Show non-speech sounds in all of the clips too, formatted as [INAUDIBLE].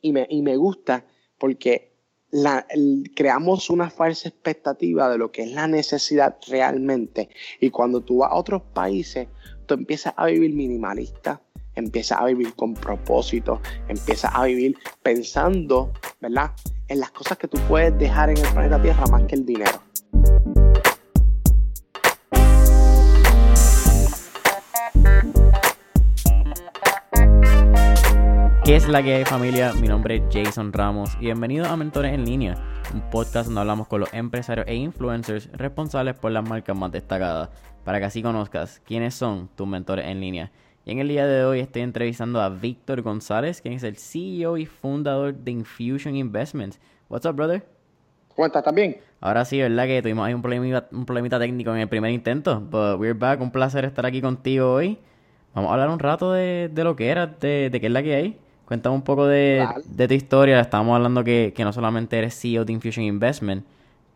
y me, y me gusta porque la, creamos una falsa expectativa de lo que es la necesidad realmente. Y cuando tú vas a otros países, tú empiezas a vivir minimalista, empiezas a vivir con propósito, empiezas a vivir pensando, ¿verdad? En las cosas que tú puedes dejar en el planeta Tierra más que el dinero. Es la que hay familia? Mi nombre es Jason Ramos y bienvenido a Mentores en Línea, un podcast donde hablamos con los empresarios e influencers responsables por las marcas más destacadas, para que así conozcas quiénes son tus mentores en línea. Y en el día de hoy estoy entrevistando a Víctor González, quien es el CEO y fundador de Infusion Investments. What's up, brother? ¿Cómo estás? ¿También? Ahora sí, ¿verdad? Que tuvimos ahí un problemita, un problemita técnico en el primer intento, but we're back. Un placer estar aquí contigo hoy. Vamos a hablar un rato de, lo que era, de, de qué es la que hay. Cuéntame un poco de, tu historia. Estábamos hablando que, no solamente eres CEO de Infusion Investment,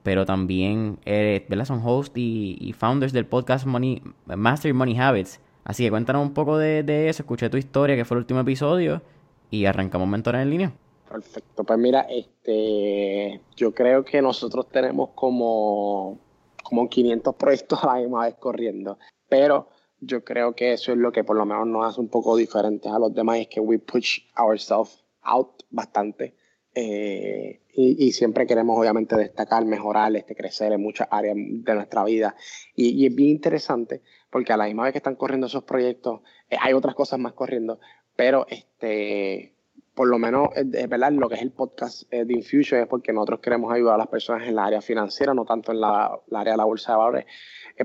pero también eres, ¿verdad? Son host y, founders del podcast Money, Master Money Habits. Así que cuéntanos un poco de, eso. Escuché tu historia, que fue el último episodio, y arrancamos Mentores en línea. Perfecto. Pues mira, este, yo creo que nosotros tenemos como, como 500 proyectos a la misma vez corriendo, pero yo creo que eso es lo que por lo menos nos hace un poco diferentes a los demás, es que we push ourselves out bastante. Eh, y, siempre queremos obviamente destacar, mejorar, este, crecer en muchas áreas de nuestra vida. Y, es bien interesante porque a la misma vez que están corriendo esos proyectos, eh, hay otras cosas más corriendo, pero este, por lo menos es verdad lo que es el podcast eh, de Infusion es porque nosotros queremos ayudar a las personas en la área financiera, no tanto en la, área de la bolsa de valores,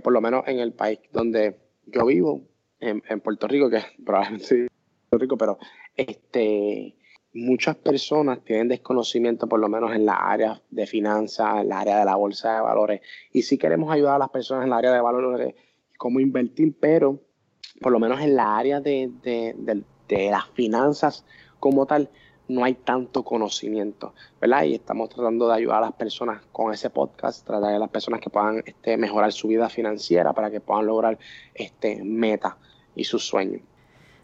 por lo menos en el país donde yo vivo en, Puerto Rico, que probablemente [LAUGHS] soy Puerto Rico, pero este, muchas personas tienen desconocimiento, por lo menos en la área de finanzas, en la área de la bolsa de valores. Y sí queremos ayudar a las personas en la área de valores, cómo invertir, pero por lo menos en la área de, de las finanzas como tal, no hay tanto conocimiento, ¿verdad? Y estamos tratando de ayudar a las personas con ese podcast, tratar a las personas que puedan este, mejorar su vida financiera para que puedan lograr este meta y sus sueños.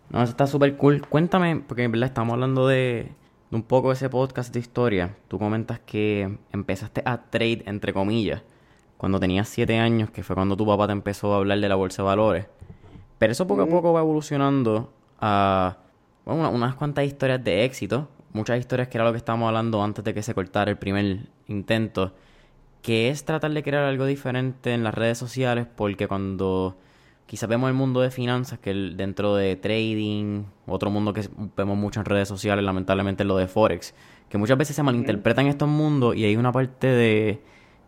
No, eso está súper cool. Cuéntame, porque en verdad estamos hablando de, un poco de ese podcast de historia. Tú comentas que empezaste a trade, entre comillas, cuando tenías siete años, que fue cuando tu papá te empezó a hablar de la bolsa de valores. Pero eso poco a poco va evolucionando a bueno, unas cuantas historias de éxito muchas historias que era lo que estábamos hablando antes de que se cortara el primer intento, que es tratar de crear algo diferente en las redes sociales, porque cuando quizás vemos el mundo de finanzas, que dentro de trading, otro mundo que vemos mucho en redes sociales, lamentablemente lo de Forex, que muchas veces se malinterpretan estos mundos y hay una parte de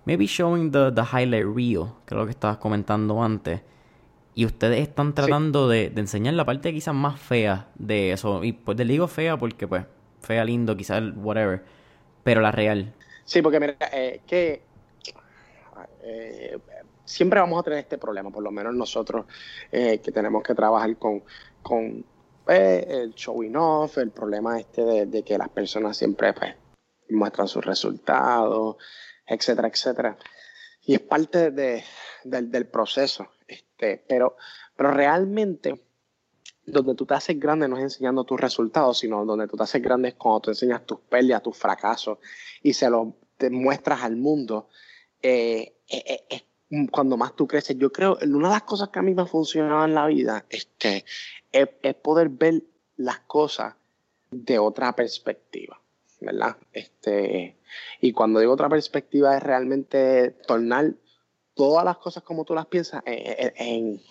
maybe showing the, the highlight reel, que es lo que estabas comentando antes. Y ustedes están tratando de, de, enseñar la parte quizás más fea de eso. Y pues le digo fea porque pues fea, lindo, quizás whatever, pero la real. Sí, porque mira, eh, que eh, siempre vamos a tener este problema, por lo menos nosotros eh, que tenemos que trabajar con, con el showing off, el problema este de, que las personas siempre pues, muestran sus resultados, etcétera, etcétera. Y es parte de, del proceso. Este, pero, pero realmente donde tú te haces grande no es enseñando tus resultados, sino donde tú te haces grande es cuando tú enseñas tus pérdidas, tus fracasos y se los muestras al mundo. Eh, eh, eh, cuando más tú creces. Yo creo, una de las cosas que a mí me ha funcionado en la vida este, es, es poder ver las cosas de otra perspectiva, ¿verdad? Este, y cuando digo otra perspectiva es realmente tornar todas las cosas como tú las piensas en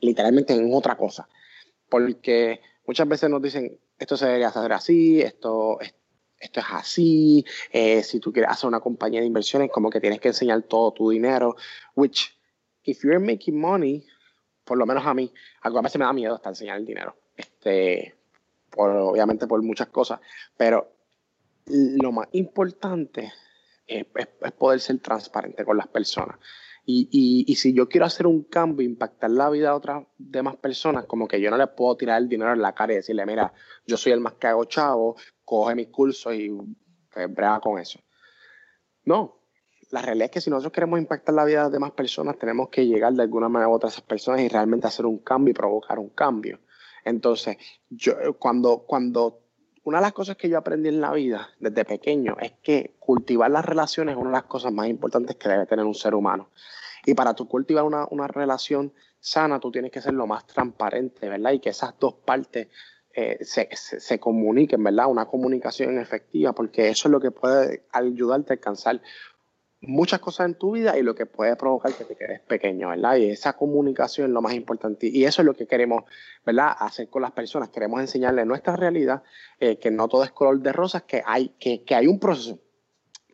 literalmente en otra cosa porque muchas veces nos dicen, esto se debería hacer así, esto, esto es así, eh, si tú quieres hacer una compañía de inversiones, como que tienes que enseñar todo tu dinero, which, if you're making money, por lo menos a mí, a veces me da miedo hasta enseñar el dinero, este, obviamente por muchas cosas, pero lo más importante es poder ser transparente con las personas. Y, y, si yo quiero hacer un cambio, impactar la vida de otras demás personas, como que yo no le puedo tirar el dinero en la cara y decirle, mira, yo soy el más que chavo, coge mis cursos y brega con eso. No, la realidad es que si nosotros queremos impactar la vida de las demás personas, tenemos que llegar de alguna manera a otras personas y realmente hacer un cambio y provocar un cambio. Entonces, yo, cuando, cuando una de las cosas que yo aprendí en la vida desde pequeño es que cultivar las relaciones es una de las cosas más importantes que debe tener un ser humano. Y para tú cultivar una, una relación sana, tú tienes que ser lo más transparente, ¿verdad? Y que esas dos partes eh, se, se, comuniquen, ¿verdad? Una comunicación efectiva, porque eso es lo que puede ayudarte a alcanzar muchas cosas en tu vida y lo que puede provocar que te quedes pequeño, ¿verdad? Y esa comunicación es lo más importante. Y eso es lo que queremos, ¿verdad? Hacer con las personas. Queremos enseñarles nuestra realidad, eh, que no todo es color de rosas, que hay, que, que hay un proceso.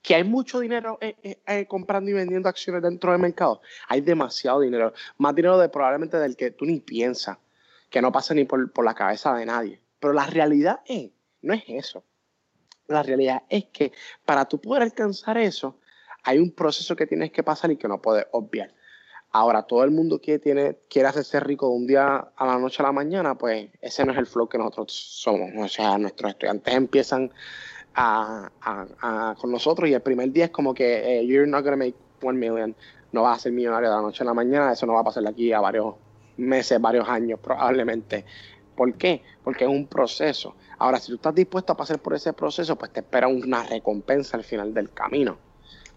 Que hay mucho dinero eh, comprando y vendiendo acciones dentro del mercado. Hay demasiado dinero. Más dinero de probablemente del que tú ni piensas que no pasa ni por, por la cabeza de nadie. Pero la realidad es, no es eso. La realidad es que para tú poder alcanzar eso, hay un proceso que tienes que pasar y que no puedes obviar. Ahora, todo el mundo que quiere hacerse rico de un día a la noche a la mañana, pues ese no es el flow que nosotros somos. O sea, nuestros estudiantes empiezan a, con nosotros y el primer día es como que you're not to make one million, no vas a ser millonario de la noche a la mañana, eso no va a pasar de aquí a varios meses, varios años probablemente. ¿Por qué? Porque es un proceso. Ahora, si tú estás dispuesto a pasar por ese proceso, pues te espera una recompensa al final del camino.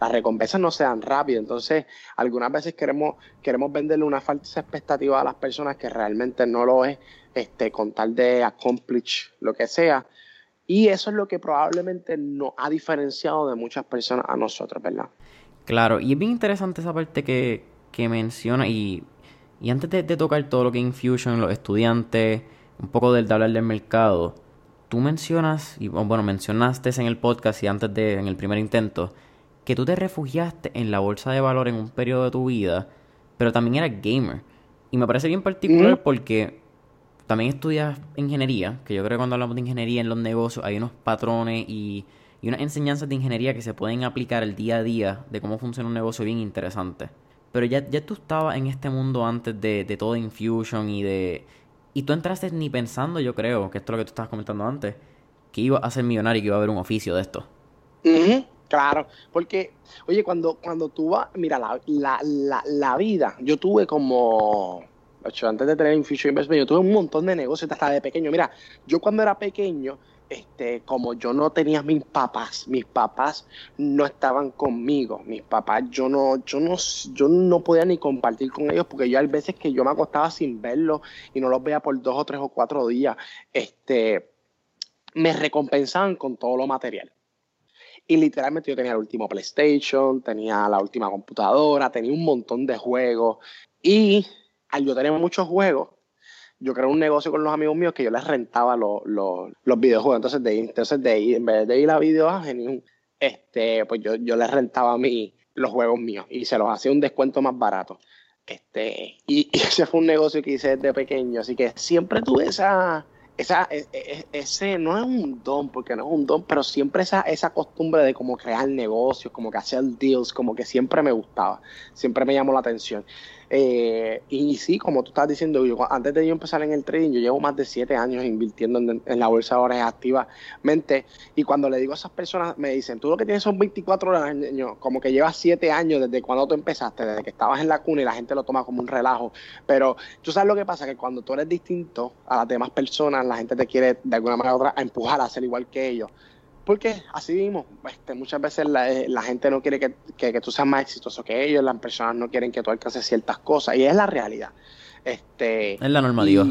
Las recompensas no se dan rápido, entonces algunas veces queremos, queremos venderle una falsa expectativa a las personas que realmente no lo es, este, con tal de accomplish lo que sea. Y eso es lo que probablemente nos ha diferenciado de muchas personas a nosotros, ¿verdad? Claro, y es bien interesante esa parte que, que menciona y y antes de, tocar todo lo que Infusion, los estudiantes, un poco del de hablar del mercado, tú mencionas, y bueno, mencionaste en el podcast y antes de, en el primer intento, que tú te refugiaste en la bolsa de valor en un periodo de tu vida, pero también eras gamer. Y me parece bien particular porque también estudias ingeniería, que yo creo que cuando hablamos de ingeniería en los negocios hay unos patrones y, y unas enseñanzas de ingeniería que se pueden aplicar el día a día de cómo funciona un negocio bien interesante. Pero ya, ya tú estabas en este mundo antes de, de todo Infusion y de... Y tú entraste ni pensando, yo creo, que esto es lo que tú estabas comentando antes, que iba a ser millonario y que iba a haber un oficio de esto. Claro, porque, oye, cuando, cuando tú vas, mira, la, la, la, la vida, yo tuve como, antes de tener Infusion Investment, yo tuve un montón de negocios hasta de pequeño. Mira, yo cuando era pequeño, este, como yo no tenía mis papás, mis papás no estaban conmigo, mis papás yo no, yo no, yo no podía ni compartir con ellos porque yo hay veces que yo me acostaba sin verlos y no los veía por dos o tres o cuatro días, este, me recompensaban con todo lo material. Y literalmente yo tenía el último PlayStation, tenía la última computadora, tenía un montón de juegos. Y al yo tener muchos juegos, yo creé un negocio con los amigos míos que yo les rentaba los, videojuegos. Entonces, de, entonces de en vez de ir a Video este, pues yo, yo les rentaba a mí los juegos míos y se los hacía un descuento más barato. Este, y, [LAUGHS] ese fue un negocio que hice desde pequeño, así que siempre tuve esa, esa, e, e, ese no es un don, porque no es un don, pero siempre esa, esa costumbre de como crear negocios, como que hacer deals, como que siempre me gustaba, siempre me llamó la atención. Eh, y sí, como tú estás diciendo, yo, antes de yo empezar en el trading, yo llevo más de siete años invirtiendo en, la bolsa de horas activamente. Y cuando le digo a esas personas, me dicen, tú lo que tienes son 24 horas, como que llevas siete años desde cuando tú empezaste, desde que estabas en la cuna y la gente lo toma como un relajo. Pero tú sabes lo que pasa, que cuando tú eres distinto a las demás personas, la gente te quiere de alguna manera u otra empujar a ser igual que ellos. Porque así mismo, este, muchas veces eh, la, gente no quiere que, tú seas más exitoso que ellos, las personas no quieren que tú alcances ciertas cosas, y es la realidad. Este, es la normativa.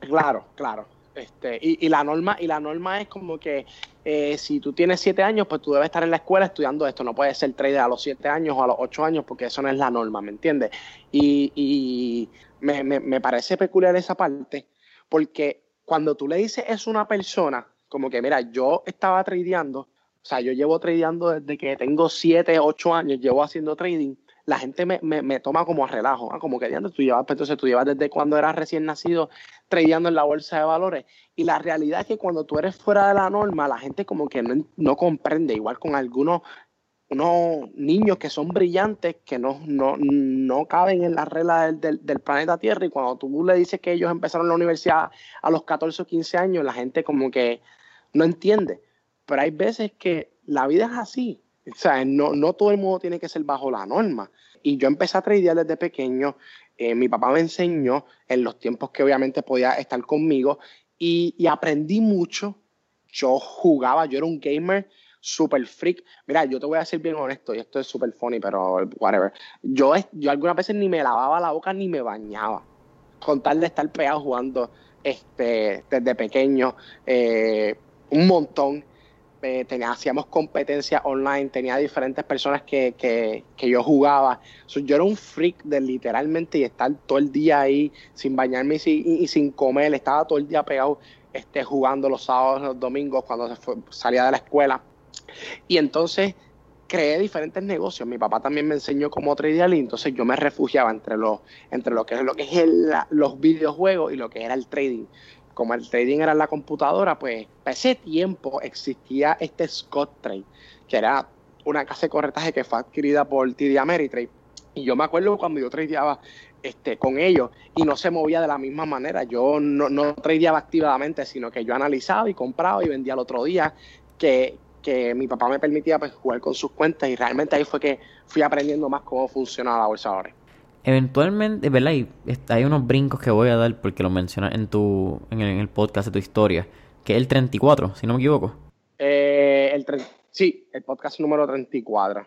claro, claro. Este, y, la norma, y la norma es como que eh, si tú tienes siete años, pues tú debes estar en la escuela estudiando esto. No puedes ser trader a los siete años o a los ocho años, porque eso no es la norma, ¿me entiendes? Y, y me, me, me parece peculiar esa parte, porque cuando tú le dices eso a una persona, como que, mira, yo estaba tradeando, o sea, yo llevo tradeando desde que tengo 7, 8 años, llevo haciendo trading, la gente me, me, toma como a relajo, como que tú llevas, pues, entonces tú llevas desde cuando eras recién nacido tradeando en la bolsa de valores. Y la realidad es que cuando tú eres fuera de la norma, la gente como que no, no comprende, igual con algunos unos niños que son brillantes, que no, no, no caben en la regla del, del, planeta Tierra, y cuando tú le dices que ellos empezaron la universidad a los 14 o 15 años, la gente como que no entiende. Pero hay veces que la vida es así. O sea, no, no todo el mundo tiene que ser bajo la norma. Y yo empecé a tradear desde pequeño. Eh, mi papá me enseñó en los tiempos que obviamente podía estar conmigo. y, aprendí mucho. Yo jugaba, yo era un gamer super freak. Mira, yo te voy a ser bien honesto, y esto es super funny, pero whatever. Yo, yo algunas veces ni me lavaba la boca ni me bañaba. Con tal de estar pegado jugando este, desde pequeño, eh, un montón. Eh, hacíamos competencia online, tenía diferentes personas que, que, que yo jugaba. yo era un freak de literalmente y estar todo el día ahí sin bañarme y, sin comer. Estaba todo el día pegado este, jugando los sábados, los domingos, cuando salía de la escuela. Y entonces creé diferentes negocios. Mi papá también me enseñó cómo tradear y entonces yo me refugiaba entre, los, entre lo que es, lo que es los videojuegos y lo que era el trading como el trading era en la computadora, pues para ese tiempo existía este Scott Trade, que era una casa de corretaje que fue adquirida por TD Ameritrade. Y yo me acuerdo cuando yo tradeaba este, con ellos y no se movía de la misma manera. Yo no, no tradeaba activamente, sino que yo analizaba y compraba y vendía el otro día, que, que mi papá me permitía pues, jugar con sus cuentas y realmente ahí fue que fui aprendiendo más cómo funcionaba la bolsa ahora eventualmente, ¿verdad? Y hay unos brincos que voy a dar porque lo mencionas en tu en el, podcast de tu historia, que es el 34, si no me equivoco. Eh, el sí, el podcast número 34.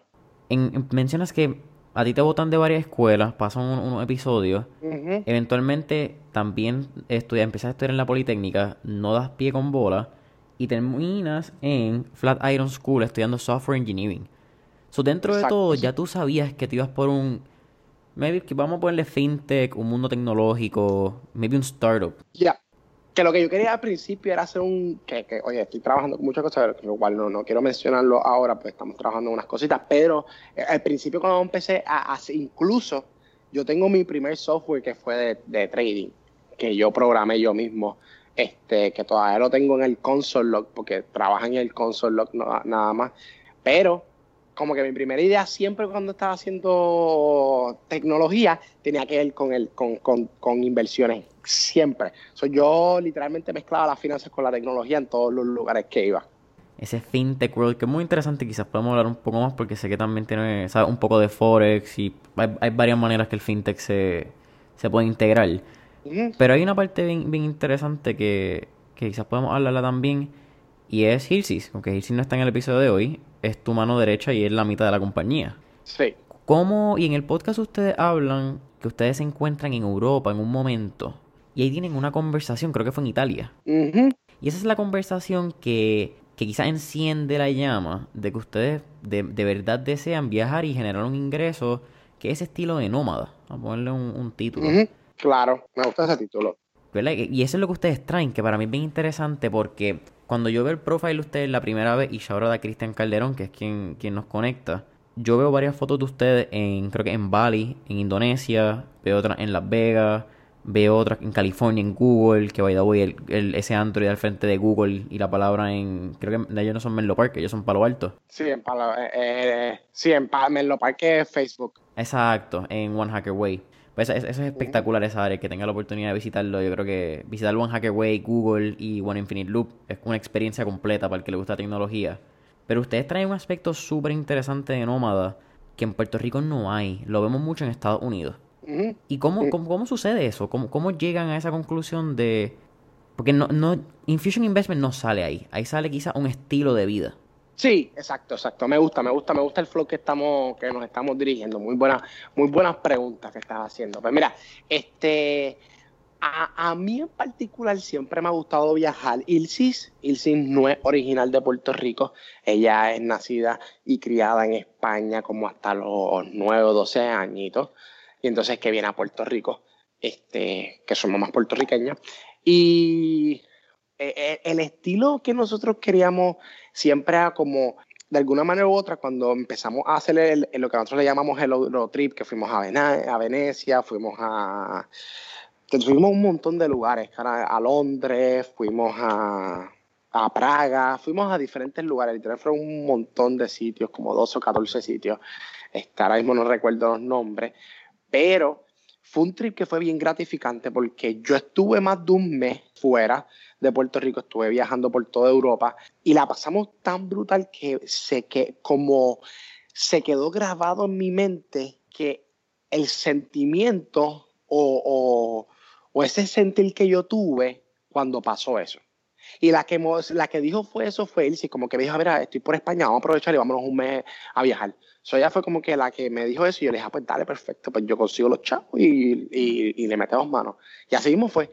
En, mencionas que a ti te votan de varias escuelas, pasan unos episodios. Eventualmente también estudia, empiezas a estudiar en la Politécnica, no das pie con bola y terminas en Flatiron School estudiando Software Engineering. So, dentro de todo, ya tú sabías que te ibas por un maybe que vamos a ponerle fintech, un mundo tecnológico, maybe un startup. Ya. Que lo que yo quería al principio era hacer un. Que, que oye, estoy trabajando con muchas cosas, lo cual no, no quiero mencionarlo ahora, pues estamos trabajando en unas cositas, pero eh, al principio, cuando empecé a hacer, incluso yo tengo mi primer software que fue de, trading, que yo programé yo mismo, este, que todavía lo tengo en el console log, porque trabaja en el console log nada más, pero como que mi primera idea siempre cuando estaba haciendo tecnología tenía que ver con, el, con, con, inversiones, siempre. So, yo literalmente mezclaba las finanzas con la tecnología en todos los lugares que iba. Ese fintech world que es muy interesante, quizás podemos hablar un poco más porque sé que también tiene un poco de forex y hay, varias maneras que el fintech se, se puede integrar. Pero hay una parte bien, bien interesante que, que quizás podemos hablarla también y es Hirsis, aunque Hirsis no está en el episodio de hoy, es tu mano derecha y es la mitad de la compañía. Sí. ¿Cómo, y en el podcast ustedes hablan que ustedes se encuentran en Europa en un momento y ahí tienen una conversación, creo que fue en Italia. Y esa es la conversación que, que quizás enciende la llama de que ustedes de, verdad desean viajar y generar un ingreso que es estilo de nómada. a ponerle un, título. Claro, me gusta ese título. Y eso es lo que ustedes traen, que para mí es bien interesante porque cuando yo veo el profile de ustedes la primera vez y ya ahora de Cristian Calderón, que es quien, quien nos conecta, yo veo varias fotos de ustedes en, creo que en Bali, en Indonesia, veo otras en Las Vegas, veo otras en California, en Google, que vaya el, el, ese Android al frente de Google y la palabra en, creo que ellos no son Menlo Park, ellos son Palo Alto. Sí, en Palo, eh, eh sí, en Menlo Park es Facebook. Exacto, en One Hacker Way. Pues eso, es espectacular esa área, que tenga la oportunidad de visitarlo. Yo creo que visitar One Hacker Way, Google y One Infinite Loop es una experiencia completa para el que le gusta la tecnología. Pero ustedes traen un aspecto súper interesante de nómada que en Puerto Rico no hay. Lo vemos mucho en Estados Unidos. ¿Y cómo, cómo, sucede eso? ¿Cómo, ¿Cómo llegan a esa conclusión de...? Porque no, no, Infusion Investment no sale ahí. Ahí sale quizá un estilo de vida. Sí, exacto, exacto. Me gusta, me gusta, me gusta el flow que estamos, que nos estamos dirigiendo. Muy buenas, muy buenas preguntas que estás haciendo. Pues mira, este, a, mí en particular siempre me ha gustado viajar. Ilsis, Ilsis no es original de Puerto Rico. Ella es nacida y criada en España como hasta los 9 o 12 añitos. Y entonces que viene a Puerto Rico, este, que somos más puertorriqueños. Y eh, eh, el estilo que nosotros queríamos siempre era como, de alguna manera u otra, cuando empezamos a hacer lo que nosotros le llamamos el road trip, que fuimos a, a Venecia, fuimos a... Fuimos a un montón de lugares, a Londres, fuimos a, a Praga, fuimos a diferentes lugares, literalmente fueron un montón de sitios, como 12 o 14 sitios. Este, ahora mismo no recuerdo los nombres, pero fue un trip que fue bien gratificante porque yo estuve más de un mes fuera de Puerto Rico, estuve viajando por toda Europa y la pasamos tan brutal que sé que como se quedó grabado en mi mente que el sentimiento o, ese sentir que yo tuve cuando pasó eso. Y la que, la que dijo fue eso fue Elsie, como que me dijo, mira, estoy por España, vamos a aprovechar y vámonos un mes a viajar. So ella fue como que la que me dijo eso y yo le dije, ah, pues dale, perfecto, pues yo consigo los chavos y, y, le metemos manos. Y así mismo fue.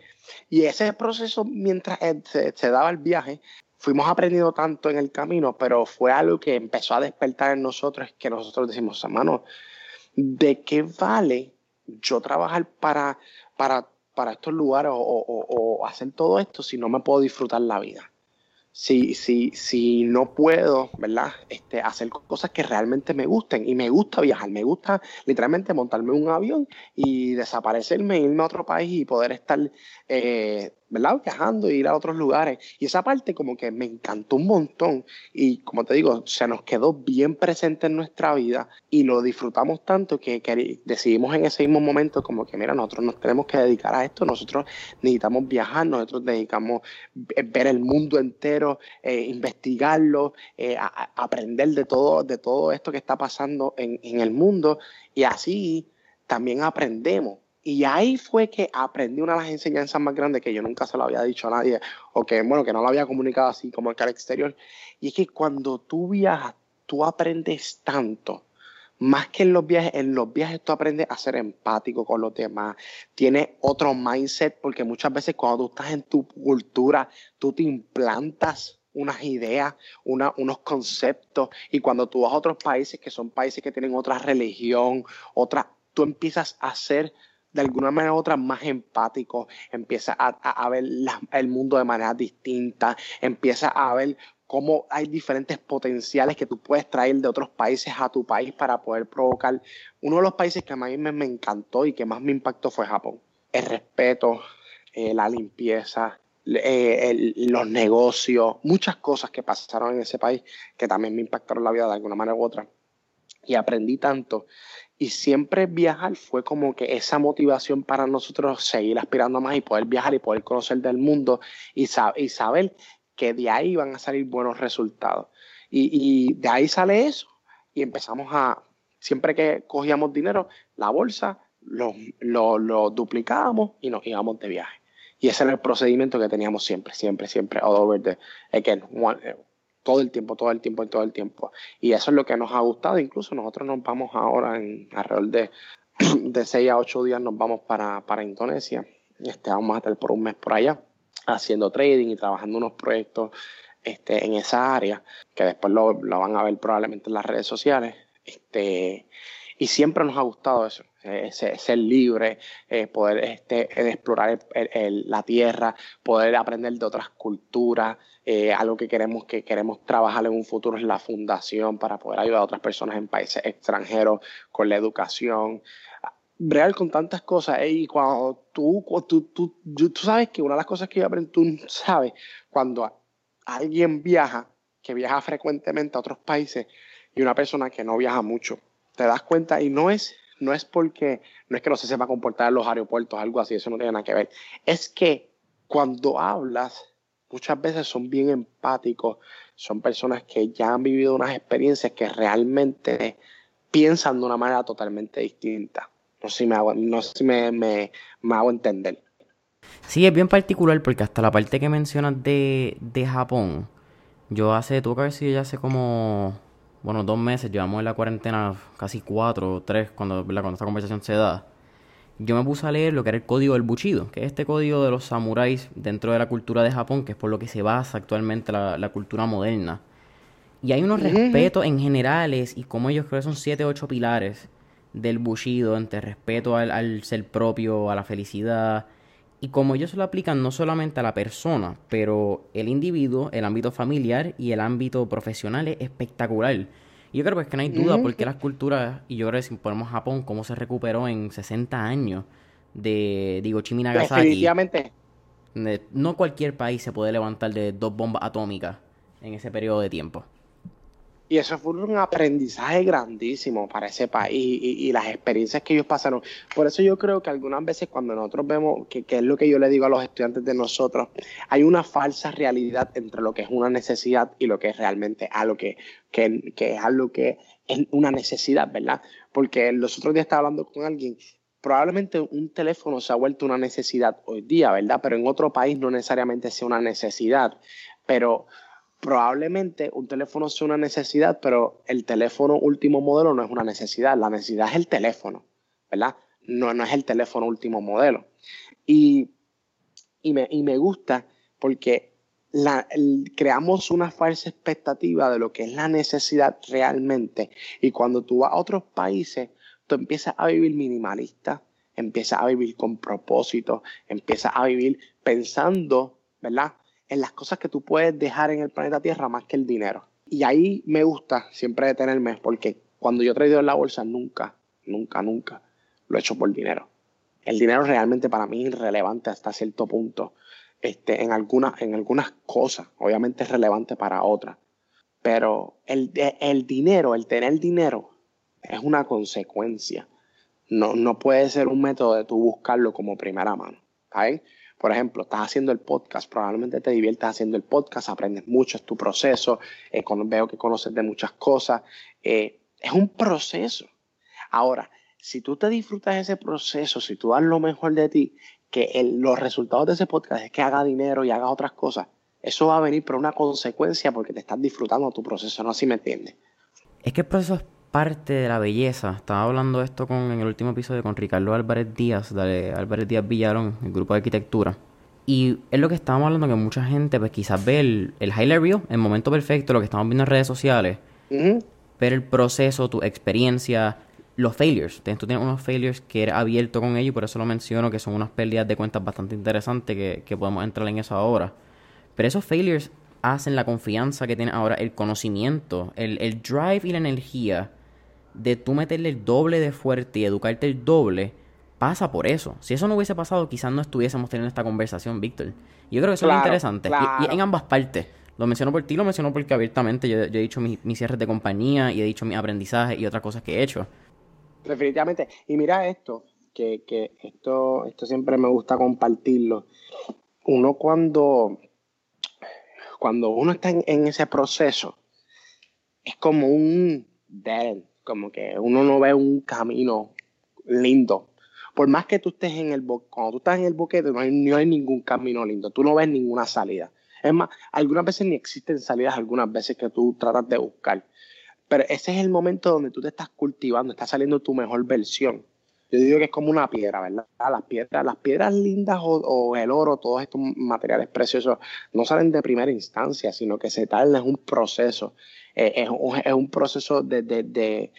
Y ese proceso, mientras se, se, daba el viaje, fuimos aprendiendo tanto en el camino, pero fue algo que empezó a despertar en nosotros, que nosotros decimos, hermano, ¿de qué vale yo trabajar para, para para estos lugares o, hacer todo esto si no me puedo disfrutar la vida? Si, si, si no puedo, ¿verdad? Este, hacer cosas que realmente me gusten. Y me gusta viajar, me gusta literalmente montarme un avión y desaparecerme, irme a otro país y poder estar eh, Viajando e ir a otros lugares. Y esa parte como que me encantó un montón. Y como te digo, se nos quedó bien presente en nuestra vida y lo disfrutamos tanto que, decidimos en ese mismo momento como que, mira, nosotros nos tenemos que dedicar a esto, nosotros necesitamos viajar, nosotros necesitamos ver el mundo entero, eh, investigarlo, eh, aprender de todo, de todo esto que está pasando en el mundo y así también aprendemos y ahí fue que aprendí una de las enseñanzas más grandes que yo nunca se lo había dicho a nadie, o que, bueno, que no lo había comunicado así como al exterior. Y es que cuando tú viajas, tú aprendes tanto. Más que en los viajes, en los viajes tú aprendes a ser empático con los demás. Tienes otro mindset, porque muchas veces cuando tú estás en tu cultura, tú te implantas unas ideas, unos conceptos, y cuando tú vas a otros países que son países que tienen otra religión, otra, tú empiezas a ser de alguna manera u otra más empático, empieza a, ver el mundo de manera distinta, empieza a ver cómo hay diferentes potenciales que tú puedes traer de otros países a tu país para poder provocar. Uno de los países que a mí me, encantó y que más me impactó fue Japón. El respeto, eh, la limpieza, eh, los negocios, muchas cosas que pasaron en ese país que también me impactaron la vida de alguna manera u otra. Y aprendí tanto y siempre viajar fue como que esa motivación para nosotros seguir aspirando más y poder viajar y poder conocer del mundo y, saber que de ahí van a salir buenos resultados. Y, de ahí sale eso y empezamos a, siempre que cogíamos dinero, la bolsa, lo, lo, duplicábamos y nos íbamos de viaje. Y ese era el procedimiento que teníamos siempre, siempre, siempre, all over the, again, todo el tiempo, todo el tiempo y todo el tiempo. Y eso es lo que nos ha gustado. Incluso nosotros nos vamos ahora en alrededor de, [CLEARS THROAT] de 6 a 8 días, nos vamos para, para Indonesia. Este, vamos a estar por un mes por allá haciendo trading y trabajando unos proyectos este, en esa área, que después lo, lo, van a ver probablemente en las redes sociales. Este, y siempre nos ha gustado eso, eh, ser, libre, eh, poder este, explorar la tierra, poder aprender de otras culturas. Eh, algo que queremos, que queremos trabajar en un futuro es la fundación para poder ayudar a otras personas en países extranjeros con la educación. Real con tantas cosas. y cuando tú, tú, tú, tú, sabes que una de las cosas que yo aprendí, tú sabes, cuando alguien viaja, que viaja frecuentemente a otros países, y una persona que no viaja mucho, te das cuenta y no es, no es porque, no es que no se sepa comportar en los aeropuertos, algo así, eso no tiene nada que ver. Es que cuando hablas, muchas veces son bien empáticos, son personas que ya han vivido unas experiencias que realmente piensan de una manera totalmente distinta. No sé si me hago, no sé si me, me, hago entender. Sí, es bien particular porque hasta la parte que mencionas de, de Japón, yo hace, tuve que haber ya hace como bueno, dos meses, llevamos en la cuarentena casi cuatro o tres cuando, cuando esta conversación se da. Yo me puse a leer lo que era el código del Bushido, que es este código de los samuráis dentro de la cultura de Japón, que es por lo que se basa actualmente la, cultura moderna. Y hay unos respetos en generales, y como ellos creo que son siete o ocho pilares del Bushido, entre respeto al, al ser propio, a la felicidad, y como ellos lo aplican no solamente a la persona, pero el individuo, el ámbito familiar y el ámbito profesional es espectacular. Y yo creo que, es que no hay duda porque las culturas, y yo creo que si ponemos Japón, cómo se recuperó en 60 años de, digo, Chimi Nagasaki. Definitivamente. No cualquier país se puede levantar de dos bombas atómicas en ese periodo de tiempo. Y eso fue un aprendizaje grandísimo para ese país y, las experiencias que ellos pasaron. Por eso yo creo que algunas veces cuando nosotros vemos, que, es lo que yo le digo a los estudiantes de nosotros, hay una falsa realidad entre lo que es una necesidad y lo que es realmente algo que, que, es algo que es una necesidad, ¿verdad? Porque los otros días estaba hablando con alguien probablemente un teléfono se ha vuelto una necesidad hoy día, ¿verdad? Pero en otro país no necesariamente sea una necesidad. Pero probablemente un teléfono sea una necesidad, pero el teléfono último modelo no es una necesidad. La necesidad es el teléfono, ¿verdad? No, no es el teléfono último modelo. Y, y, me, y me gusta porque la, creamos una falsa expectativa de lo que es la necesidad realmente. Y cuando tú vas a otros países, tú empiezas a vivir minimalista, empiezas a vivir con propósito, empiezas a vivir pensando, ¿verdad? En las cosas que tú puedes dejar en el planeta Tierra más que el dinero. Y ahí me gusta siempre detenerme porque cuando yo he traído en la bolsa, nunca, nunca, nunca lo he hecho por dinero. El dinero realmente para mí es irrelevante hasta cierto punto este, en, algunas, en algunas cosas, obviamente es relevante para otras, pero el, el dinero, el tener dinero, es una consecuencia. No, no puede ser un método de tú buscarlo como primera mano. Por ejemplo, estás haciendo el podcast, probablemente te diviertes haciendo el podcast, aprendes mucho, es tu proceso, eh, veo que conoces de muchas cosas. Eh, es un proceso. Ahora, si tú te disfrutas ese proceso, si tú das lo mejor de ti, que los resultados de ese podcast es que haga dinero y haga otras cosas, eso va a venir por una consecuencia porque te estás disfrutando tu proceso, ¿no? Si me entiendes. Es que el proceso es parte de la belleza. Estaba hablando esto con, en el último episodio con Ricardo Álvarez Díaz, de Álvarez Díaz Villarón, el grupo de arquitectura. Y es lo que estábamos hablando, que mucha gente pues quizás ve el, el highlight reel, el momento perfecto, lo que estamos viendo en redes sociales, ver el proceso, tu experiencia, los failures. Tú tienes unos failures que eres abierto con ellos y por eso lo menciono, que son unas pérdidas de cuentas bastante interesantes que, que podemos entrar en eso ahora. Pero esos failures hacen la confianza que tienes ahora, el conocimiento, el, el drive y la energía de tú meterle el doble de fuerte y educarte el doble, pasa por eso. Si eso no hubiese pasado, quizás no estuviésemos teniendo esta conversación, Víctor. Y yo creo que eso es interesante. Y, en ambas partes. Lo menciono por ti, lo menciono porque abiertamente yo, he dicho mis, mis cierres de compañía y he dicho mis aprendizajes y otras cosas que he hecho. Definitivamente. Y mira esto, que, que esto, esto siempre me gusta compartirlo. Uno cuando, cuando uno está en, ese proceso, es como un dead, como que uno no ve un camino lindo. Por más que tú estés en el cuando tú estás en el boquete, no hay, no hay ningún camino lindo, tú no ves ninguna salida. Es más, algunas veces ni existen salidas, algunas veces que tú tratas de buscar. Pero ese es el momento donde tú te estás cultivando, está saliendo tu mejor versión. Yo digo que es como una piedra, ¿verdad? Las piedras, las piedras lindas o, el oro, todos estos materiales preciosos, no salen de primera instancia, sino que se tarda, es un proceso. Eh, es, un, es, un, proceso de, de, de,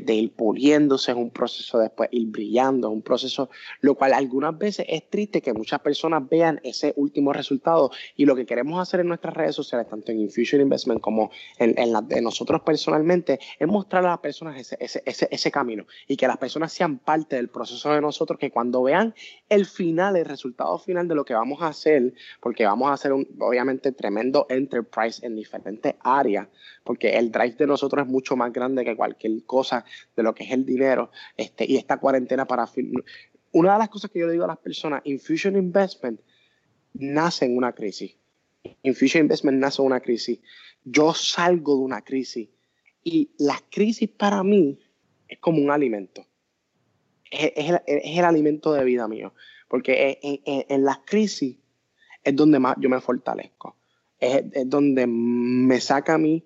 de, ir puliéndose, es un proceso de después ir brillando, es un proceso, lo cual algunas veces es triste que muchas personas vean ese último resultado y lo que queremos hacer en nuestras redes sociales, tanto en Infusion Investment como en, en la de nosotros personalmente, es mostrar a las personas ese, ese, ese, ese camino y que las personas sean parte del proceso de nosotros, que cuando vean el final, el resultado final de lo que vamos a hacer, porque vamos a hacer un, obviamente, tremendo enterprise en diferentes áreas, porque el drive de nosotros es mucho más grande que cualquier cosa de lo que es el dinero. Este, y esta cuarentena para... Una de las cosas que yo le digo a las personas, Infusion Investment nace en una crisis. Infusion Investment nace en una crisis. Yo salgo de una crisis. Y la crisis para mí es como un alimento. Es, el, alimento de vida mío. Porque en, las crisis es donde más yo me fortalezco. Es, es, donde me saca a mí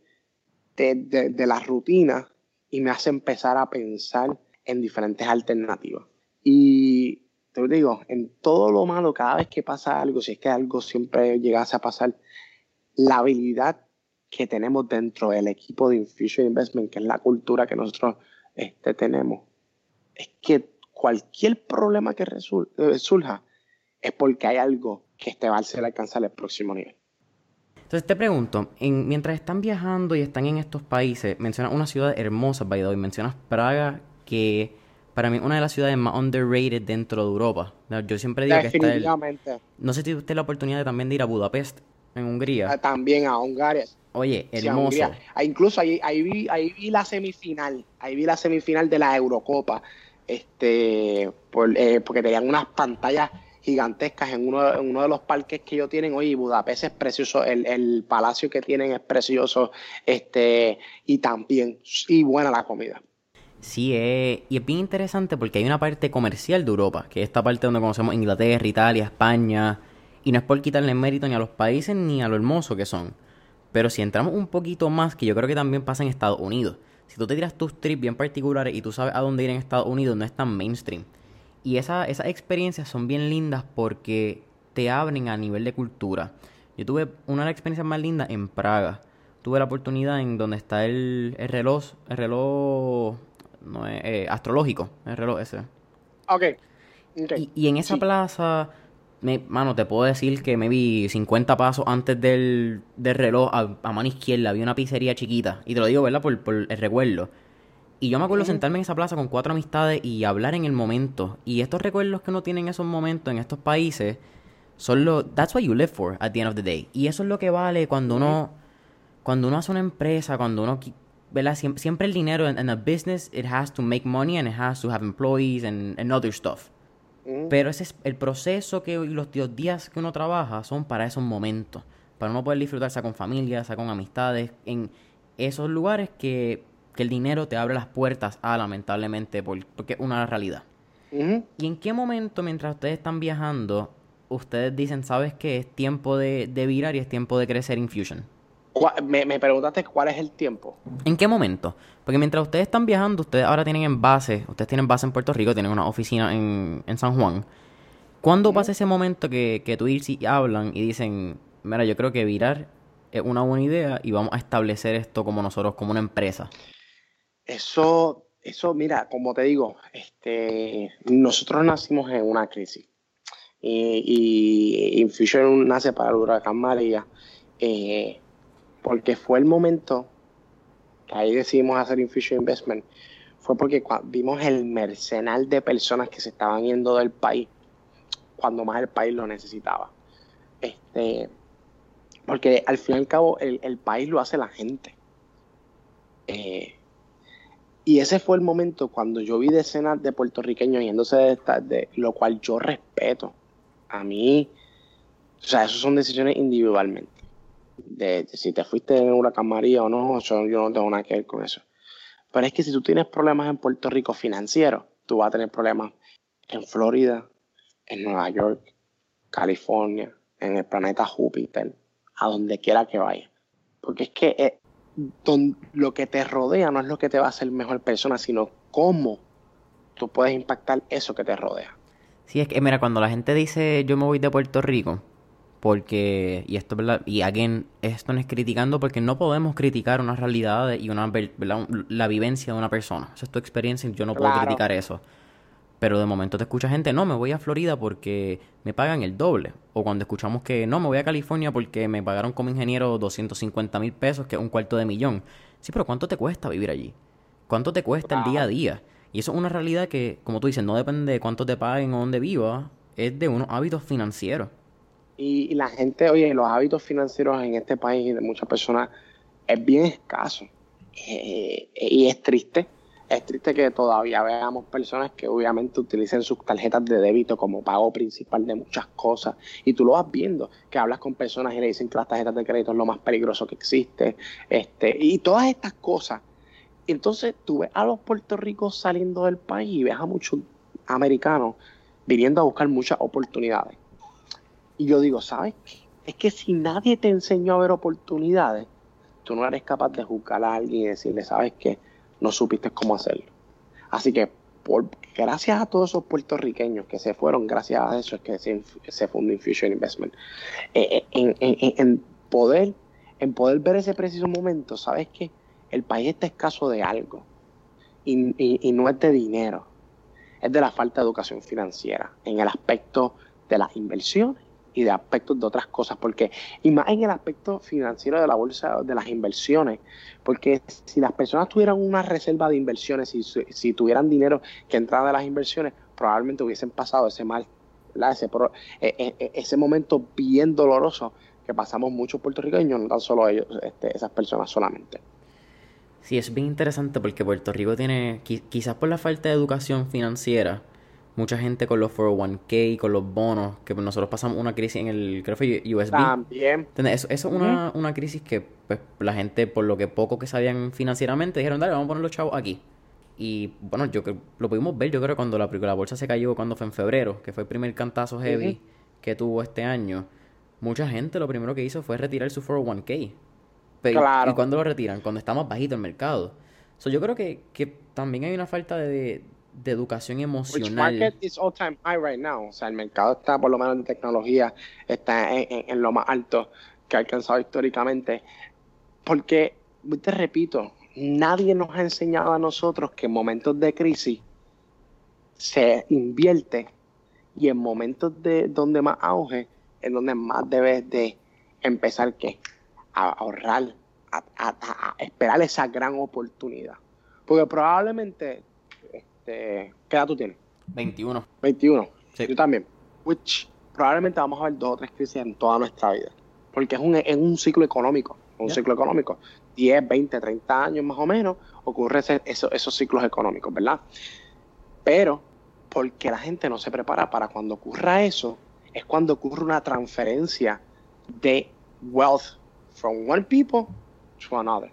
de, la rutina y me hace empezar a pensar en diferentes alternativas. Y te digo, en todo lo malo, cada vez que pasa algo, si es que algo siempre llegase a pasar, la habilidad que tenemos dentro del equipo de Infusion Investment, que es la cultura que nosotros este, tenemos, es que cualquier problema que eh, surja es porque hay algo que te va a hacer alcanzar el próximo nivel. Entonces te pregunto, en, mientras están viajando y están en estos países, mencionas una ciudad hermosa, by the way, mencionas Praga, que para mí es una de las ciudades más underrated dentro de Europa. Yo siempre digo que está el... No sé si usted la oportunidad de también de ir a Budapest, en Hungría. Ah, también a Hungría. Oye, hermoso. Ah, incluso ahí, ahí, vi, ahí vi la semifinal, ahí vi la semifinal de la Eurocopa, este, por, eh, porque tenían unas pantallas gigantescas en uno, en uno de los parques que ellos tienen. Oye, Budapest es precioso, el, el, palacio que tienen es precioso, este, y también, y buena la comida. Sí, es, y es bien interesante porque hay una parte comercial de Europa, que es esta parte donde conocemos Inglaterra, Italia, España, y no es por quitarle mérito ni a los países ni a lo hermoso que son. Pero si entramos un poquito más, que yo creo que también pasa en Estados Unidos. Si tú te tiras tus trips bien particulares y tú sabes a dónde ir en Estados Unidos, no es tan mainstream. Y esa, esas experiencias son bien lindas porque te abren a nivel de cultura. Yo tuve una de las experiencias más lindas en Praga. Tuve la oportunidad en donde está el, el reloj, el reloj no es, eh, astrológico, el reloj ese. Ok. Y, y, en esa plaza, me, mano, te puedo decir que me vi 50 pasos antes del, del reloj a, mano izquierda, había una pizzería chiquita. Y te lo digo, ¿verdad? Por, por el recuerdo. Y yo me acuerdo sentarme en esa plaza con cuatro amistades y hablar en el momento. Y estos recuerdos que uno tiene en esos momentos, en estos países, son lo... That's what you live for at the end of the day. Y eso es lo que vale cuando uno... Cuando uno hace una empresa, cuando uno... ¿verdad? Siempre, el dinero en, a business, it has to make money and it has to have employees and, and other stuff. Pero ese es el proceso que los, los días que uno trabaja son para esos momentos. Para uno poder disfrutarse con familia, con amistades, en esos lugares que que el dinero te abre las puertas a, lamentablemente, porque es una realidad. ¿Y en qué momento, mientras ustedes están viajando, ustedes dicen, sabes que es tiempo de, virar y es tiempo de crecer Infusion? Me, me, preguntaste cuál es el tiempo. ¿En qué momento? Porque mientras ustedes están viajando, ustedes ahora tienen en base, ustedes tienen base en Puerto Rico, tienen una oficina en, San Juan. ¿Cuándo pasa ese momento que, que tú y hablan y dicen, mira, yo creo que virar es una buena idea y vamos a establecer esto como nosotros, como una empresa? Eso, eso, mira, como te digo, este, nosotros nacimos en una crisis. Y, Infusion nace para el huracán María, eh, porque fue el momento que ahí decidimos hacer Infusion Investment, fue porque vimos el mercenal de personas que se estaban yendo del país cuando más el país lo necesitaba. Este, porque al fin y al cabo el, el país lo hace la gente. Eh, y ese fue el momento cuando yo vi decenas de puertorriqueños yéndose de lo cual yo respeto. A mí, o sea, eso son decisiones individualmente. De, si te fuiste en una camaría o no, yo, no tengo nada que ver con eso. Pero es que si tú tienes problemas en Puerto Rico financieros, tú vas a tener problemas en Florida, en Nueva York, California, en el planeta Júpiter, a donde quiera que vaya. Porque es que eh, lo que te rodea no es lo que te va a hacer mejor persona, sino cómo tú puedes impactar eso que te rodea. Sí, es que, mira, cuando la gente dice yo me voy de Puerto Rico, porque, y esto, ¿verdad? Y again, esto no es criticando porque no podemos criticar una realidad y una, la vivencia de una persona. Esa es tu experiencia y yo no puedo criticar eso. Pero de momento te escucha gente, no, me voy a Florida porque me pagan el doble. O cuando escuchamos que no, me voy a California porque me pagaron como ingeniero 250 mil pesos, que es un cuarto de millón. Sí, pero ¿cuánto te cuesta vivir allí? ¿Cuánto te cuesta el día a día? Y eso es una realidad que, como tú dices, no depende de cuánto te paguen o dónde vivas, es de unos hábitos financieros. Y, la gente, oye, los hábitos financieros en este país de muchas personas es bien escaso. Eh, y es triste es triste que todavía veamos personas que obviamente utilicen sus tarjetas de débito como pago principal de muchas cosas. Y tú lo vas viendo, que hablas con personas y le dicen que las tarjetas de crédito es lo más peligroso que existe. Este, y todas estas cosas. Entonces tú ves a los puertorricos saliendo del país y ves a muchos americanos viniendo a buscar muchas oportunidades. Y yo digo, ¿sabes Es que si nadie te enseñó a ver oportunidades, tú no eres capaz de juzgar a alguien y decirle, ¿sabes qué? No supiste cómo hacerlo. Así que por, gracias a todos esos puertorriqueños que se fueron, gracias a eso es que se, fundó Infusion Investment. Eh, eh, en, poder, en poder ver ese preciso momento, sabes que el país está escaso de algo y, y no es de dinero, es de la falta de educación financiera en el aspecto de las inversiones y de aspectos de otras cosas, porque, y más en el aspecto financiero de la bolsa, de las inversiones, porque si las personas tuvieran una reserva de inversiones, y si, tuvieran dinero que entrara de las inversiones, probablemente hubiesen pasado ese mal, ese, e, e, e, ese momento bien doloroso que pasamos muchos puertorriqueños, no tan solo ellos, este, esas personas solamente. Sí, es bien interesante porque Puerto Rico tiene, quizás por la falta de educación financiera, mucha gente con los 401k, con los bonos, que nosotros pasamos una crisis en el, creo que fue USB. También. Eso, eso es una, una, crisis que pues, la gente, por lo que poco que sabían financieramente, dijeron, dale, vamos a poner los chavos aquí. Y bueno, yo lo pudimos ver, yo creo, cuando la, la bolsa se cayó, cuando fue en febrero, que fue el primer cantazo heavy que tuvo este año. Mucha gente lo primero que hizo fue retirar su 401k. Claro. ¿Y cuándo lo retiran? Cuando está más bajito el mercado. So, yo creo que, que también hay una falta de, de educación emocional. Which market is all time high right now. O sea, el mercado está, por lo menos en tecnología, está en, lo más alto que ha alcanzado históricamente. Porque, te repito, nadie nos ha enseñado a nosotros que en momentos de crisis se invierte y en momentos de donde más auge es donde más debes de empezar que a ahorrar, a, a, esperar esa gran oportunidad. Porque probablemente, este, ¿qué edad tú tienes? 21. 21. Yo también. Which probablemente vamos a ver dos o tres crisis en toda nuestra vida. Porque es un, es un ciclo económico. Un ciclo económico. 10, 20, 30 años más o menos ocurre esos ciclos económicos, ¿verdad? Pero porque la gente no se prepara para cuando ocurra eso, es cuando ocurre una transferencia de wealth from one people to another.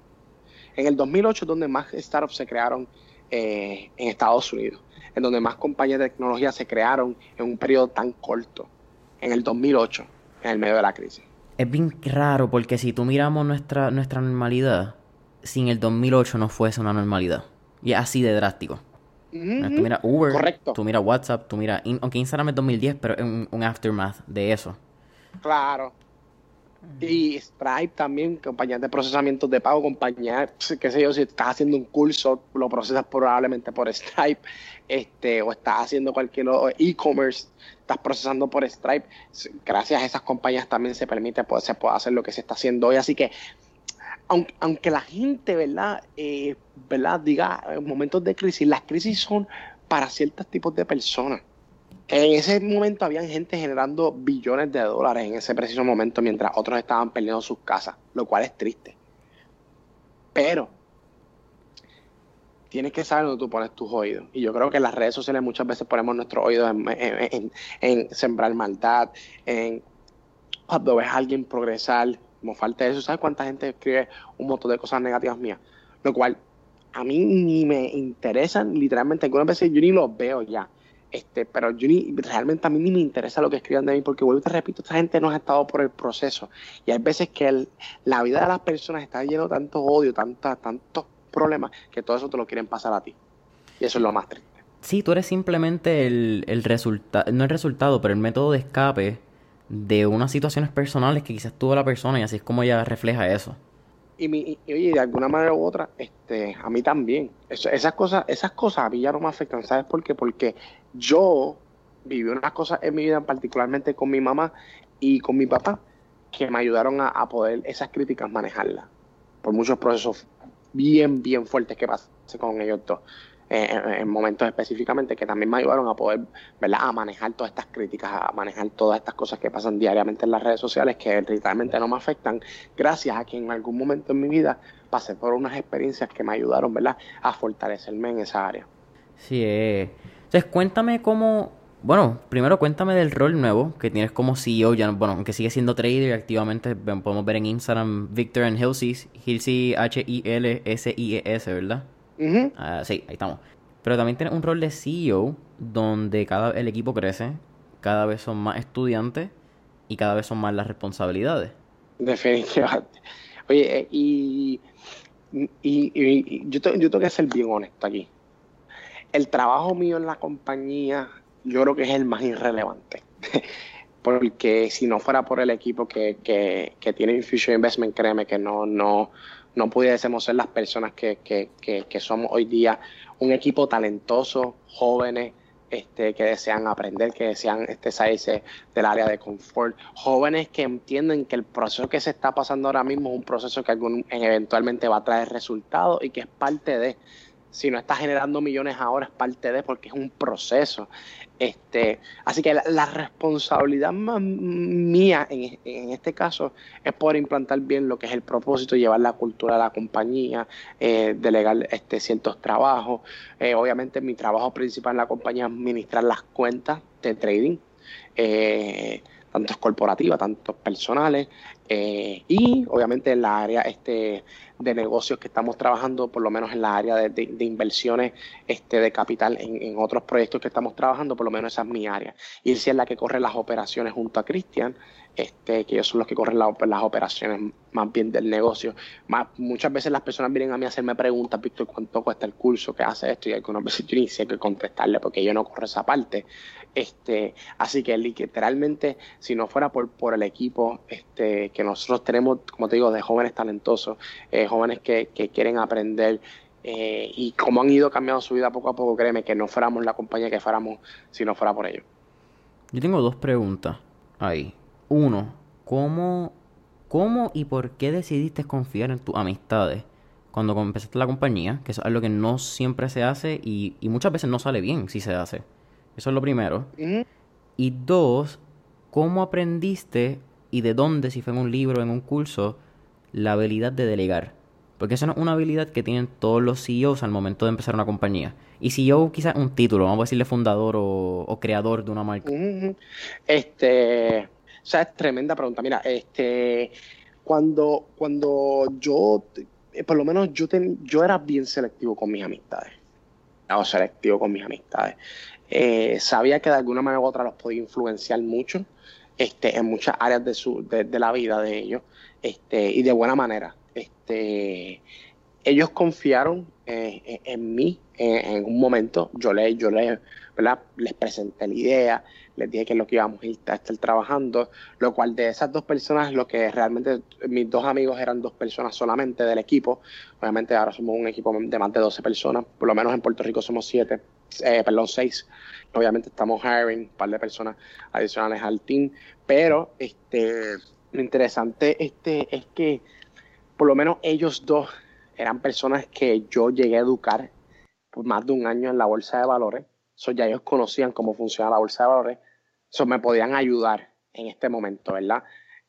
En el 2008 es donde más startups se crearon eh, en Estados Unidos, en donde más compañías de tecnología se crearon en un periodo tan corto, en el 2008, en el medio de la crisis. Es bien raro porque si tú miramos nuestra, nuestra normalidad, sin el 2008 no fuese una normalidad. Y es así de drástico. Tú miras Uber, Correcto. tú miras WhatsApp, tú miras... aunque Instagram es 2010, pero es un, aftermath de eso. Claro. Y Stripe también, compañías de procesamiento de pago, compañías, qué sé yo, si estás haciendo un curso, lo procesas probablemente por Stripe, este, o estás haciendo cualquier e-commerce, estás procesando por Stripe. Gracias a esas compañías también se permite, pues, se puede hacer lo que se está haciendo hoy. Así que aunque, la gente, ¿verdad? Eh, ¿verdad? Diga, en momentos de crisis, las crisis son para ciertos tipos de personas. En ese momento había gente generando billones de dólares en ese preciso momento mientras otros estaban perdiendo sus casas, lo cual es triste. Pero tienes que saber dónde tú pones tus oídos. Y yo creo que en las redes sociales muchas veces ponemos nuestros oídos en, en sembrar maldad, en cuando ves a alguien progresar, como falta eso, ¿sabes cuánta gente escribe un montón de cosas negativas mías? Lo cual a mí ni me interesan, literalmente, algunas veces yo ni los veo ya. Este, pero yo ni, realmente a mí ni me interesa lo que escriban de mí, porque vuelvo y te repito, esta gente no ha estado por el proceso. Y hay veces que la vida de las personas está lleno de tanto odio, tanta, tantos problemas, que todo eso te lo quieren pasar a ti. Y eso es lo más triste. Sí, tú eres simplemente el, el resultado, no el resultado, pero el método de escape de unas situaciones personales que quizás tuvo la persona y así es como ella refleja eso. Y, mi, oye, de alguna manera u otra, este, a mí también. esas cosas, esas cosas a mí ya no me afectan. ¿Sabes por qué? Porque yo viví unas cosas en mi vida, particularmente con mi mamá y con mi papá, que me ayudaron a, poder esas críticas manejarlas. Por muchos procesos bien, bien fuertes que pasé con ellos dos. En, momentos específicamente que también me ayudaron a poder, ¿verdad? A manejar todas estas críticas, a manejar todas estas cosas que pasan diariamente en las redes sociales que realmente no me afectan, gracias a que en algún momento en mi vida pasé por unas experiencias que me ayudaron, ¿verdad? A fortalecerme en esa área. Sí, eh. entonces cuéntame cómo, bueno, primero cuéntame del rol nuevo que tienes como CEO, ya, bueno, aunque sigue siendo trader activamente, podemos ver en Instagram Victor and Hilsies, Hilsey H-I-L-S-I-E-S, ¿verdad? Ah, sí, ahí estamos. Pero también tiene un rol de CEO donde cada el equipo crece, cada vez son más estudiantes y cada vez son más las responsabilidades. Definitivamente. Oye, eh, y, y, yo, yo tengo que ser bien honesto aquí. El trabajo mío en la compañía yo creo que es el más irrelevante. [LAUGHS] Porque si no fuera por el equipo que, que, que tiene Infusion Investment, créeme que no, no, no pudiésemos ser las personas que, que, que, somos hoy día, un equipo talentoso, jóvenes, este, que desean aprender, que desean este, salirse del área de confort, jóvenes que entienden que el proceso que se está pasando ahora mismo es un proceso que algún, eventualmente va a traer resultados y que es parte de, si no está generando millones ahora es parte de, porque es un proceso. Este, así que la, responsabilidad mía en, este caso es poder implantar bien lo que es el propósito, llevar la cultura a la compañía, eh, delegar este, ciertos trabajos. Eh, obviamente mi trabajo principal en la compañía es administrar las cuentas de trading, eh, tanto corporativas, tanto personales, Y obviamente en la área este, de negocios que estamos trabajando, por lo menos en la área de, inversiones este, de capital en, otros proyectos que estamos trabajando, por lo menos esa es mi área. Y si es la que corre las operaciones junto a Cristian, este, que ellos son los que corren las operaciones más bien del negocio. Más, muchas veces las personas vienen a mí a hacerme preguntas, Víctor, ¿cuánto cuesta el curso? ¿Qué hace esto? Y algunas veces yo ni sé qué contestarle porque yo no corro esa parte. Este, así que literalmente, si no fuera por, por el equipo este, que nosotros tenemos, como te digo, de jóvenes talentosos, eh, jóvenes que, que, quieren aprender eh, y cómo han ido cambiando su vida poco a poco, créeme que no fuéramos la compañía que fuéramos si no fuera por ellos. Yo tengo dos preguntas ahí. Uno, ¿cómo, cómo y por qué decidiste confiar en tus amistades cuando empezaste la compañía? Que es algo que no siempre se hace y, y muchas veces no sale bien si se hace. Eso es lo primero. Y dos, ¿cómo aprendiste y de dónde, si fue en un libro, en un curso, la habilidad de delegar? Porque esa no es una habilidad que tienen todos los CEOs al momento de empezar una compañía. Y CEO quizás un título, vamos a decirle fundador o, creador de una marca. Este, o es tremenda pregunta. Mira, este, cuando, cuando yo, eh, por lo menos yo, yo era bien selectivo con mis amistades. Era selectivo con mis amistades. Eh, sabía que de alguna manera u otra los podía influenciar mucho este, en muchas áreas de, su, de, la vida de ellos este, y de buena manera. Este, ellos confiaron eh, en mí en, un momento. Yo, le, yo le, les presenté la idea, les dije que es lo que íbamos a estar trabajando, lo cual de esas dos personas, lo que realmente mis dos amigos eran dos personas solamente del equipo. Obviamente ahora somos un equipo de más de 12 personas, por lo menos en Puerto Rico somos siete eh, perdón, seis. Obviamente estamos hiring un par de personas adicionales al team, pero este, lo interesante este, es que por lo menos ellos dos eran personas que yo llegué a educar por más de un año en la bolsa de valores. So, ya ellos conocían cómo funciona la bolsa de valores. So, me podían ayudar en este momento, ¿verdad?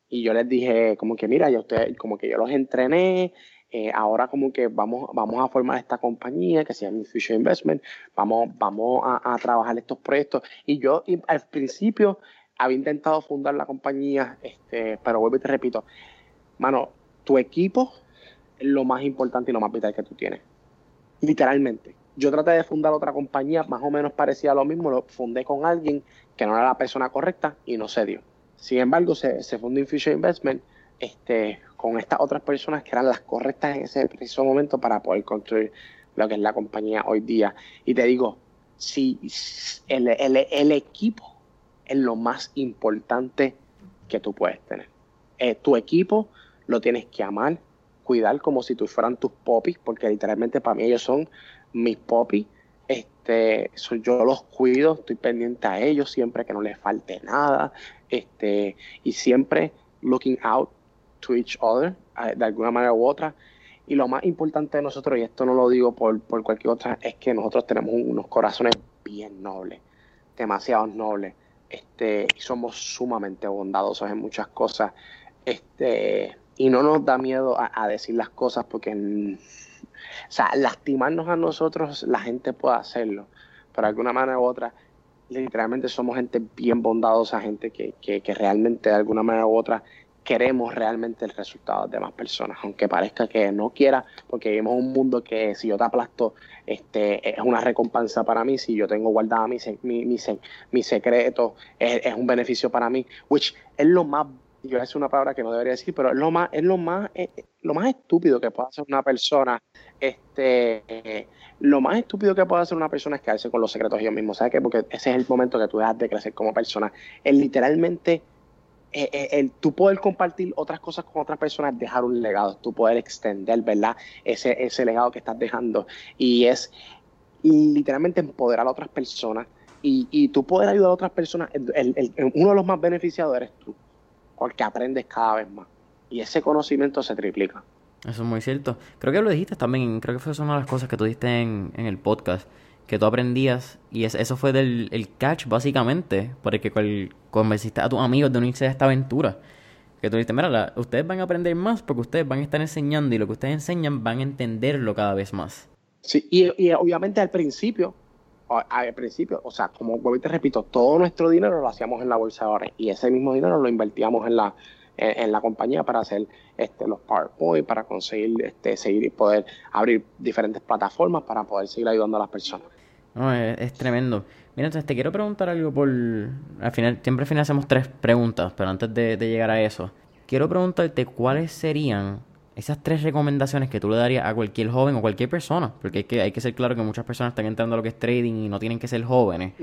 Y yo les dije, como que mira, ya ustedes, como que yo los entrené, eh, ahora como que vamos, vamos a formar esta compañía que se llama Future Investment, vamos, vamos a, trabajar estos proyectos. Y yo al principio había intentado fundar la compañía, este, pero vuelvo y te repito, mano, tu equipo es lo más importante y lo más vital que tú tienes. Literalmente. Yo traté de fundar otra compañía más o menos parecida a lo mismo, lo fundé con alguien que no era la persona correcta y no se dio. Sin embargo, se, se fundó Future Investment este, con estas otras personas que eran las correctas en ese preciso momento para poder construir lo que es la compañía hoy día. Y te digo, si el, el, equipo es lo más importante que tú puedes tener. Eh, tu equipo lo tienes que amar, cuidar como si tú fueran tus popis, porque literalmente para mí ellos son mis popis. Este, yo los cuido, estoy pendiente a ellos siempre que no les falte nada, este, y siempre looking out to each other, de alguna manera u otra. Y lo más importante de nosotros, y esto no lo digo por, por cualquier otra, es que nosotros tenemos unos corazones bien nobles, demasiado nobles, este, somos sumamente bondadosos en muchas cosas, este, y no nos da miedo a, decir las cosas porque, o sea, lastimarnos a nosotros, la gente puede hacerlo, pero de alguna manera u otra, literalmente somos gente bien bondadosa, gente que, que realmente de alguna manera u otra queremos realmente el resultado de más personas, aunque parezca que no quiera, porque vivimos un mundo que si yo te aplasto, este, es una recompensa para mí, si yo tengo guardada mi, mi, mi, secreto, es, un beneficio para mí, which es lo más, yo decir una palabra que no debería decir, pero es lo más, es lo más, eh, eh, lo más estúpido que puede hacer una persona, este, lo más estúpido que puede hacer una persona es quedarse con los secretos ellos mismos, ¿sabes qué? Porque ese es el momento que tú dejas de crecer como persona, es literalmente eh, eh, el tú poder compartir otras cosas con otras personas, dejar un legado, tú poder extender, ¿verdad? Ese, ese legado que estás dejando. Y es literalmente empoderar a otras personas y, y tú poder ayudar a otras personas. uno de los más beneficiados eres tú, porque aprendes cada vez más. Y ese conocimiento se triplica. Eso es muy cierto. Creo que lo dijiste también, creo que fue una de las cosas que tú dijiste en, en el podcast que tú aprendías y eso fue del el catch básicamente por el que convenciste a tus amigos de unirse a esta aventura. Que tú dijiste mira ustedes van a aprender más porque ustedes van a estar enseñando y lo que ustedes enseñan van a entenderlo cada vez más sí y, obviamente al principio al principio o sea como te repito todo nuestro dinero lo hacíamos en la bolsa de y ese mismo dinero lo invertíamos en la en, la compañía para hacer este, los PowerPoint, para conseguir este, seguir y poder abrir diferentes plataformas para poder seguir ayudando a las personas. No, es, tremendo. Mira, entonces te quiero preguntar algo por... Al final, siempre al final hacemos tres preguntas, pero antes de llegar a eso, quiero preguntarte cuáles serían esas tres recomendaciones que tú le darías a cualquier joven o cualquier persona, porque hay que, hay que ser claro que muchas personas están entrando a lo que es trading y no tienen que ser jóvenes,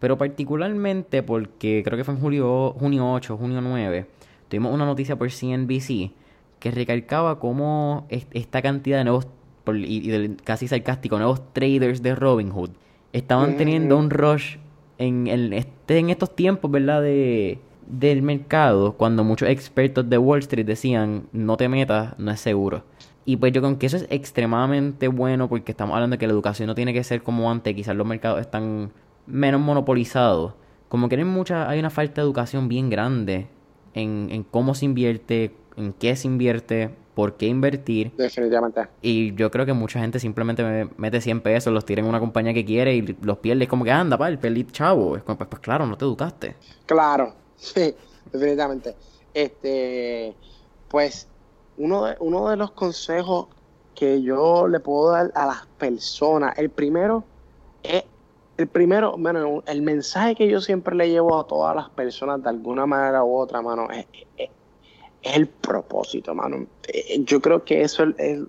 pero particularmente porque creo que fue en julio, junio 8, junio 9, tuvimos una noticia por CNBC que recalcaba cómo esta cantidad de nuevos, y, casi sarcástico, nuevos traders de Robinhood estaban teniendo un rush en, el, este, en estos tiempos, ¿verdad? De del mercado cuando muchos expertos de Wall Street decían no te metas, no es seguro. Y pues yo creo que eso es extremadamente bueno porque estamos hablando de que la educación no tiene que ser como antes, quizás los mercados están menos monopolizados. Como que hay, mucha, hay una falta de educación bien grande en, en cómo se invierte, en qué se invierte, por qué invertir. Definitivamente. Y yo creo que mucha gente simplemente mete 100 pesos, los tira en una compañía que quiere y los pierde. Es como que anda, pa, el pelit chavo. Es como, pues, pues claro, no te educaste. Claro, [LAUGHS] Sí, definitivamente. Este, pues, uno de, uno de los consejos que yo le puedo dar a las personas, el primero es, el primero, bueno, el mensaje que yo siempre le llevo a todas las personas de alguna manera u otra, mano, es, el propósito, mano. Eh, yo creo que eso es,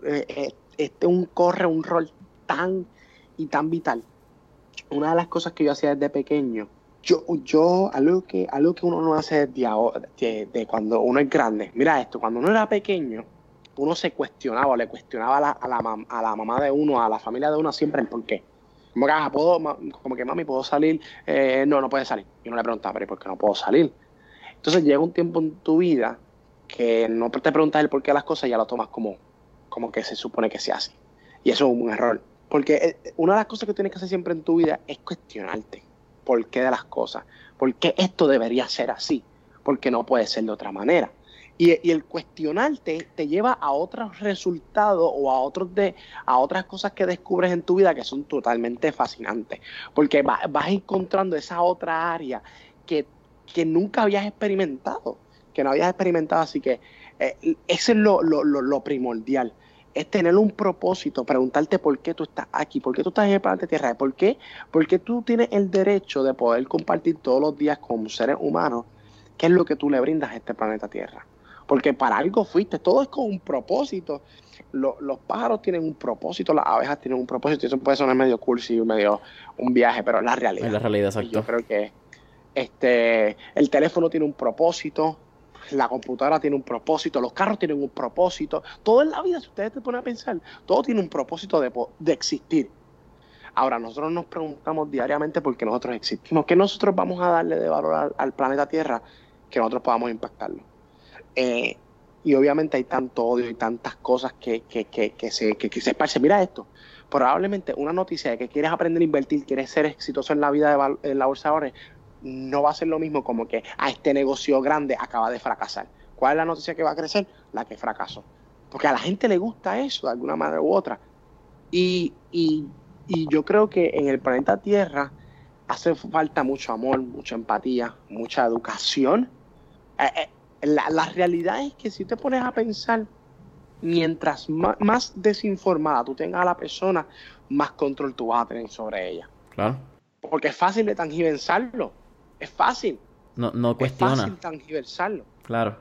este un corre un rol tan y tan vital. Una de las cosas que yo hacía desde pequeño yo, yo algo que, algo que uno no hace de, de, cuando uno es grande. Mira esto, cuando uno era pequeño, uno se cuestionaba, le cuestionaba a la, a la mamá de uno, a la familia de uno siempre el por qué. Como que, ah, ¿puedo, como que mami, ¿puedo salir? Eh, no, no puede salir. Y uno le preguntaba, pero ¿por qué no puedo salir? Entonces llega un tiempo en tu vida que no te preguntas el por qué de las cosas y ya lo tomas como, como que se supone que se hace. Y eso es un error. Porque eh, una de las cosas que tienes que hacer siempre en tu vida es cuestionarte por qué de las cosas, por qué esto debería ser así, porque no puede ser de otra manera. Y, el cuestionarte te lleva a otros resultados o a, otros de, a otras cosas que descubres en tu vida que son totalmente fascinantes, porque vas encontrando esa otra área que, nunca habías experimentado, que no habías experimentado, así que eh, ese es lo, lo, lo primordial. Es tener un propósito, preguntarte por qué tú estás aquí, por qué tú estás en el planeta Tierra, por qué, porque tú tienes el derecho de poder compartir todos los días con seres humanos qué es lo que tú le brindas a este planeta Tierra. Porque para algo fuiste, todo es con un propósito. los pájaros tienen un propósito, las abejas tienen un propósito, y eso puede sonar medio cursi, medio un viaje, pero es la realidad. Es la realidad, exacto. Yo creo que este, el teléfono tiene un propósito, la computadora tiene un propósito, los carros tienen un propósito, todo en la vida, si ustedes te ponen a pensar, todo tiene un propósito de, de existir. Ahora, nosotros nos preguntamos diariamente por qué nosotros existimos, qué nosotros vamos a darle de valor al, planeta Tierra que nosotros podamos impactarlo. Eh, y obviamente hay tanto odio y tantas cosas que, que, que, se, que, se esparcen. Mira esto, probablemente una noticia de que quieres aprender a invertir, quieres ser exitoso en la vida de, en la bolsa de valores, no va a ser lo mismo como que a este negocio grande acaba de fracasar. ¿Cuál es la noticia que va a crecer? La que fracasó. Porque a la gente le gusta eso de alguna manera u otra. Y, yo creo que en el planeta Tierra hace falta mucho amor, mucha empatía, mucha educación. Eh, eh, la, realidad es que si te pones a pensar, mientras más, más, desinformada tú tengas a la persona, más control tú vas a tener sobre ella. Claro. Porque es fácil de tangibilizarlo es fácil. No, no cuestiona. Es fácil tangiversarlo. Claro.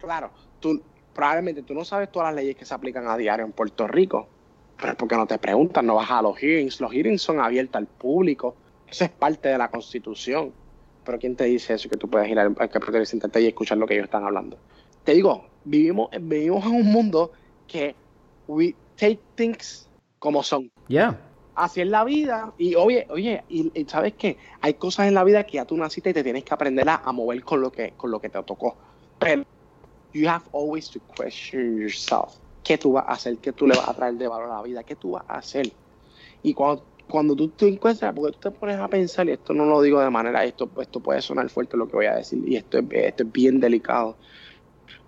Claro, tú probablemente tú no sabes todas las leyes que se aplican a diario en Puerto Rico, pero es porque no te preguntan, no vas a los hearings. Los hearings son abiertos al público. Eso es parte de la Constitución. Pero ¿quién te dice eso? Que tú puedes ir al, al y escuchar lo que ellos están hablando. Te digo, vivimos, vivimos en un mundo que we take things como son. Ya así es la vida. Y oye, oye, y, sabes qué, hay cosas en la vida que ya tú naciste y te tienes que aprender a, mover con lo que, con lo que te tocó. Pero you have always to question yourself. ¿Qué tú vas a hacer? ¿Qué tú le vas a traer de valor a la vida? ¿Qué tú vas a hacer? Y cuando, cuando tú te encuentras, porque tú te pones a pensar, y esto no lo digo de manera, esto, esto puede sonar fuerte lo que voy a decir, y esto esto es bien delicado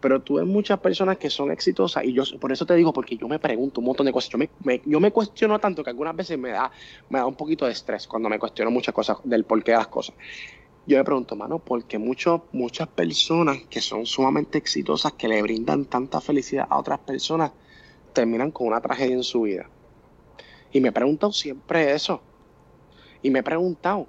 pero tú ves muchas personas que son exitosas y yo por eso te digo, porque yo me pregunto un montón de cosas. Yo me, yo me cuestiono tanto que algunas veces me da, me da un poquito de estrés cuando me cuestiono muchas cosas del porqué de las cosas. yo me pregunto, mano, ¿por qué muchas personas que son sumamente exitosas, que le brindan tanta felicidad a otras personas, terminan con una tragedia en su vida? Y me he preguntado siempre eso. Y me he preguntado.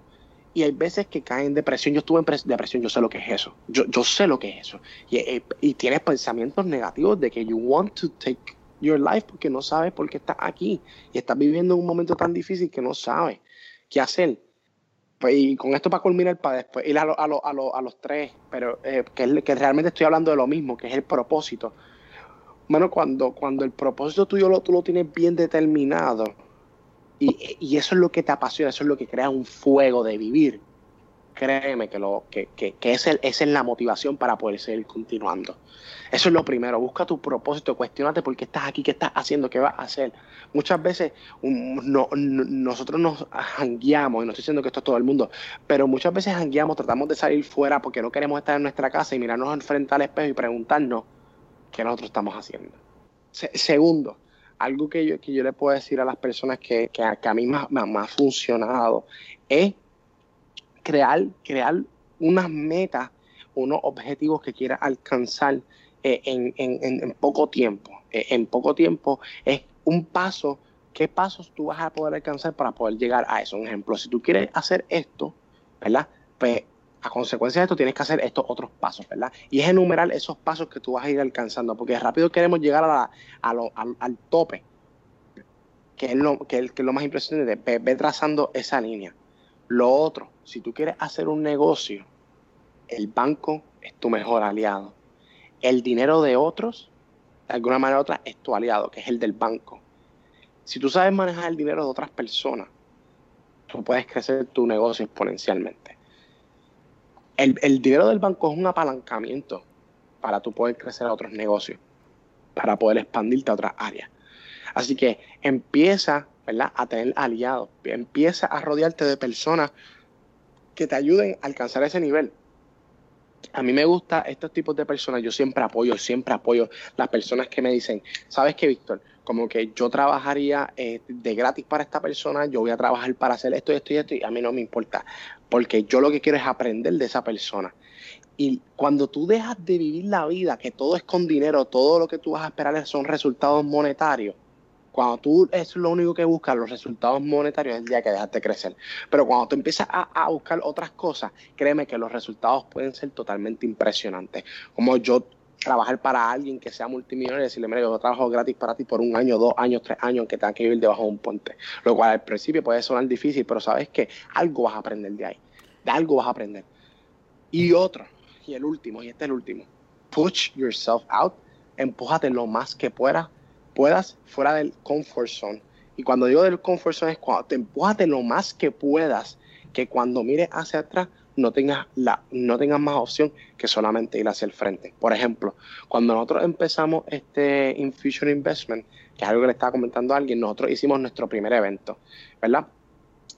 Y hay veces que caen en depresión. Yo estuve en depresión, yo sé lo que es eso. Yo, yo sé lo que es eso. Y, eh, y, tienes pensamientos negativos de que you want to take your life porque no sabes por qué estás aquí. Y estás viviendo un momento tan difícil que no sabes qué hacer. Pues, y con esto para culminar, para después ir a, a, a, los tres, pero eh, que, que realmente estoy hablando de lo mismo, que es el propósito. Bueno, cuando, cuando el propósito tuyo lo, tú lo tienes bien determinado, y, eso es lo que te apasiona, eso es lo que crea un fuego de vivir. Créeme que, lo, que, que, es esa es la motivación para poder seguir continuando. Eso es lo primero. Busca tu propósito, cuestionate por qué estás aquí, qué estás haciendo, qué vas a hacer. Muchas veces no, nosotros nos jangueamos, y no estoy diciendo que esto es todo el mundo, pero muchas veces jangueamos, tratamos de salir fuera porque no queremos estar en nuestra casa y mirarnos enfrente al espejo y preguntarnos qué nosotros estamos haciendo. segundo, algo que yo, que yo le puedo decir a las personas que, que, a, mí me, ha funcionado es crear, crear unas metas, unos objetivos que quieras alcanzar eh, en, en, en, poco tiempo. Eh, en poco tiempo es un paso, ¿qué pasos tú vas a poder alcanzar para poder llegar a eso? Un ejemplo, si tú quieres hacer esto, ¿verdad? Pues a consecuencia de esto tienes que hacer estos otros pasos, ¿verdad? Y es enumerar esos pasos que tú vas a ir alcanzando, porque rápido queremos llegar a al, tope, que es, lo, que, es, lo más impresionante, ve, ve trazando esa línea. Lo otro, si tú quieres hacer un negocio, el banco es tu mejor aliado. El dinero de otros, de alguna manera u otra, es tu aliado, que es el del banco. Si tú sabes manejar el dinero de otras personas, tú puedes crecer tu negocio exponencialmente el, dinero del banco es un apalancamiento para tú poder crecer a otros negocios, para poder expandirte a otras áreas. Así que empieza ¿verdad? a tener aliados, empieza a rodearte de personas que te ayuden a alcanzar ese nivel. A mí me gusta estos tipos de personas, yo siempre apoyo, siempre apoyo las personas que me dicen, ¿sabes qué, Víctor? Como que yo trabajaría eh, de gratis para esta persona, yo voy a trabajar para hacer esto y esto y esto, y a mí no me importa porque yo lo que quiero es aprender de esa persona. Y cuando tú dejas de vivir la vida, que todo es con dinero, todo lo que tú vas a esperar son resultados monetarios, cuando tú es lo único que buscas, los resultados monetarios, es el día que dejas de crecer. Pero cuando tú empiezas a, a, buscar otras cosas, créeme que los resultados pueden ser totalmente impresionantes. Como yo trabajar para alguien que sea multimillonario y decirle, mira, yo trabajo gratis para ti por un año, dos años, tres años, que tenga que vivir debajo de un puente. Lo cual al principio puede sonar difícil, pero sabes que algo vas a aprender de ahí. De algo vas a aprender. Y otro, y el último, y este es el último. Push yourself out. Empújate lo más que puedas, puedas fuera del comfort zone. Y cuando digo del comfort zone es cuando te lo más que puedas, que cuando mires hacia atrás no tengas, la, no tengas más opción que solamente ir hacia el frente. Por ejemplo, cuando nosotros empezamos este Infusion Investment, que es algo que le estaba comentando a alguien, nosotros hicimos nuestro primer evento, ¿verdad?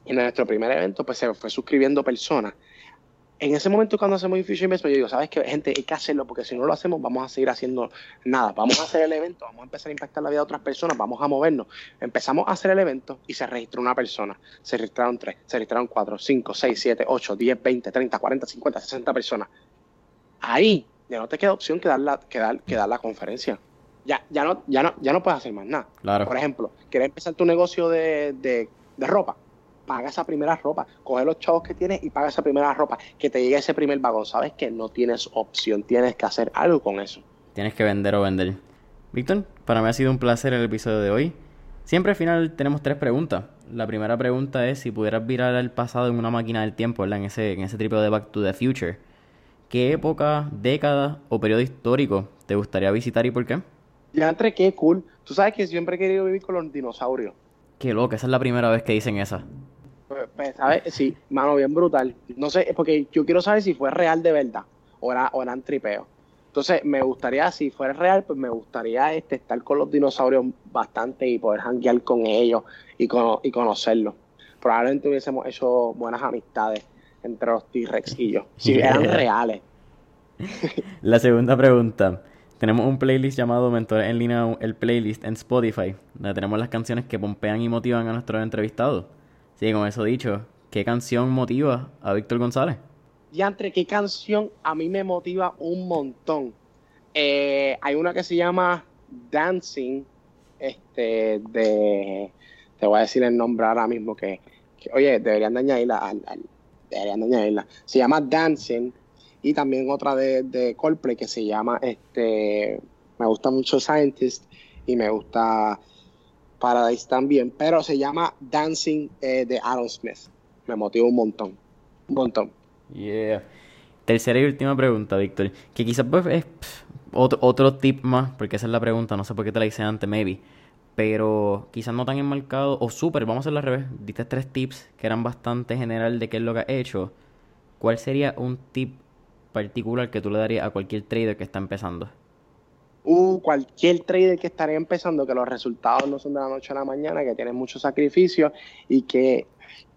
Y en nuestro primer evento, pues se fue suscribiendo personas en ese momento cuando hacemos Infusion Investment, yo digo, ¿sabes qué? Gente, hay que hacerlo porque si no lo hacemos vamos a seguir haciendo nada. Vamos a hacer el evento, vamos a empezar a impactar la vida de otras personas, vamos a movernos. Empezamos a hacer el evento y se registró una persona. Se registraron tres, se registraron cuatro, cinco, seis, siete, ocho, diez, veinte, treinta, cuarenta, cincuenta, sesenta personas. Ahí ya no te queda opción que dar la, que dar, que dar la conferencia. Ya, ya, no, ya, no, ya no puedes hacer más nada. Por ejemplo, quieres empezar tu negocio de, de, de ropa paga esa primera ropa, coge los chavos que tienes y paga esa primera ropa, que te llegue ese primer vagón. Sabes que no tienes opción, tienes que hacer algo con eso. Tienes que vender o vender. Víctor, para mí ha sido un placer el episodio de hoy. Siempre al final tenemos tres preguntas. La primera pregunta es si pudieras virar al pasado en una máquina del tiempo, En ese, en ese de Back to the Future. ¿Qué época, década o periodo histórico te gustaría visitar y por qué? Ya entre qué cool. Tú sabes que siempre he querido vivir con los dinosaurios. Qué loco, esa es la primera vez que dicen esa. Pues, pues, ¿sabes? Sí, mano, bien brutal. No sé, porque yo quiero saber si fue real de verdad o, era, o eran tripeos. Entonces, me gustaría, si fuera real, pues me gustaría este, estar con los dinosaurios bastante y poder janguear con ellos y, y conocerlos. Probablemente hubiésemos hecho buenas amistades entre los T-Rex y yo, si [LAUGHS] eran reales. [LAUGHS] La segunda pregunta. Tenemos un playlist llamado Mentores en Línea, el playlist en Spotify, donde tenemos las canciones que pompean y motivan a nuestros entrevistados. Sí, con eso dicho, ¿qué canción motiva a Víctor González? diantre, qué canción a mí me motiva un montón. Eh, hay una que se llama Dancing, este, de, te voy a decir el nombre ahora mismo que, oye, deberían de añadirla, deberían de añadirla. Se llama Dancing y también otra de, de Coldplay que se llama, este, me gusta mucho Scientist y me gusta Paradise también, pero se llama Dancing eh, de Aaron Smith. Me motiva un montón, un montón. Yeah. Tercera y última pregunta, Víctor, que quizás pues, es otro, otro tip más, porque esa es la pregunta, no sé por qué te la hice antes, maybe. Pero quizás no tan enmarcado, o súper, vamos a hacerlo al revés. Diste tres tips que eran bastante general de qué es lo que has hecho. ¿Cuál sería un tip particular que tú le darías a cualquier trader que está empezando? Uh, cualquier trader que estaría empezando, que los resultados no son de la noche a la mañana, que tienes mucho sacrificio y que,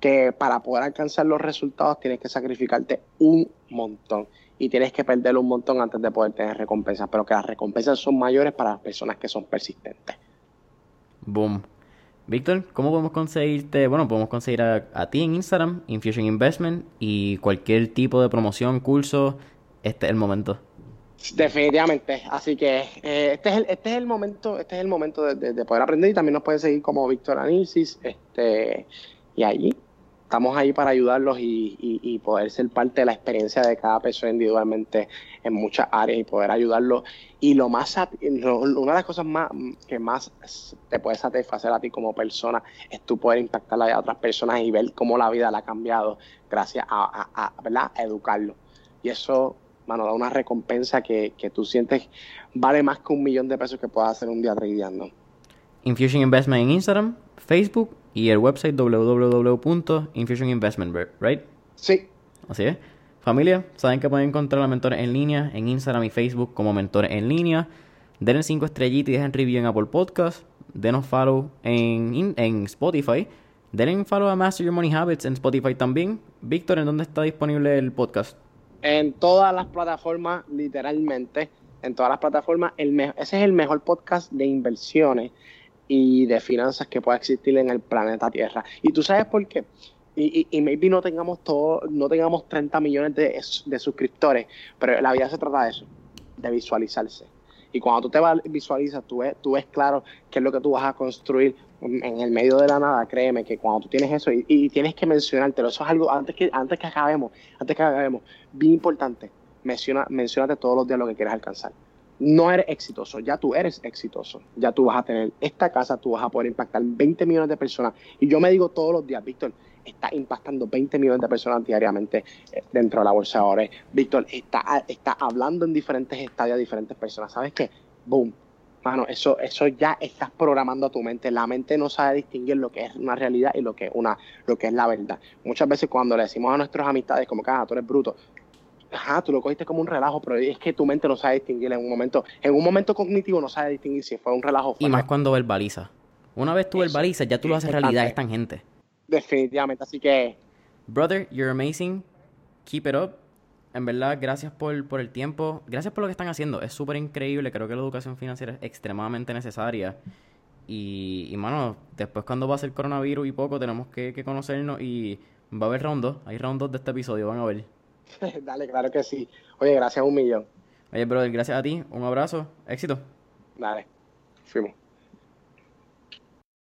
que para poder alcanzar los resultados tienes que sacrificarte un montón y tienes que perder un montón antes de poder tener recompensas, pero que las recompensas son mayores para las personas que son persistentes. Boom. Víctor, ¿cómo podemos conseguirte? Bueno, podemos conseguir a, a, ti en Instagram, Infusion Investment y cualquier tipo de promoción, curso, este es el momento. Definitivamente, así que eh, este, es el, este es el momento, este es el momento de, poder aprender y también nos pueden seguir como Víctor Anisis, este, y allí estamos ahí para ayudarlos y, poder ser parte de la experiencia de cada persona individualmente en muchas áreas y poder ayudarlos. Y lo más, una de las cosas más que más te puede satisfacer a ti como persona es tú poder impactar a otras personas y ver cómo la vida la ha cambiado gracias a, a, a educarlo. Y eso mano, da una recompensa que, que, tú sientes vale más que un millón de pesos que puedas hacer un día tradeando. Infusion Investment en Instagram, Facebook y el website www.infusioninvestment, right? Sí. Así es. Familia, saben que pueden encontrar a mentores en línea en Instagram y Facebook como mentores en línea. Denle 5 estrellitas y dejen review en Apple Podcast. Denos follow en, en Spotify. Denle follow a Master Your Money Habits en Spotify también. Víctor, ¿en dónde está disponible el podcast? En todas las plataformas, literalmente, en todas las plataformas, el ese es el mejor podcast de inversiones y de finanzas que pueda existir en el planeta Tierra. Y tú sabes por qué. Y, y, maybe no tengamos todo, no tengamos 30 millones de, de, suscriptores, pero la vida se trata de eso, de visualizarse. Y cuando tú te visualizas, tú ves, tú ves claro qué es lo que tú vas a construir en el medio de la nada, créeme que cuando tú tienes eso y, tienes que mencionártelo, eso es algo, antes que, antes que acabemos, antes que acabemos, bien importante, menciona, mencionate todos los días lo que quieres alcanzar. No eres exitoso, ya tú eres exitoso, ya tú vas a tener esta casa, tú vas a poder impactar 20 millones de personas. Y yo me digo todos los días, Víctor, está impactando 20 millones de personas diariamente eh, dentro de la bolsa de ahora. Víctor, está, está hablando en diferentes estadios a diferentes personas. ¿Sabes qué? Boom, mano, eso, eso ya estás programando a tu mente. La mente no sabe distinguir lo que es una realidad y lo que es una, lo que es la verdad. Muchas veces cuando le decimos a nuestras amistades como que ah, tú eres bruto, ajá, tú lo cogiste como un relajo, pero es que tu mente no sabe distinguir en un momento, en un momento cognitivo no sabe distinguir si fue un relajo. y más cuando verbaliza. Una vez tú verbalizas, ya tú lo haces realidad, es tangente. Definitivamente, así que... Brother, you're amazing. Keep it up en verdad, gracias por, por el tiempo. Gracias por lo que están haciendo. Es súper increíble. Creo que la educación financiera es extremadamente necesaria. Y, y, mano, después cuando va a ser coronavirus y poco, tenemos que, que conocernos y va a haber round 2. Hay round 2 de este episodio, van a ver. [LAUGHS] Dale, claro que sí. Oye, gracias a un millón. Oye, brother, gracias a ti. Un abrazo. Éxito. Dale. Fuimos.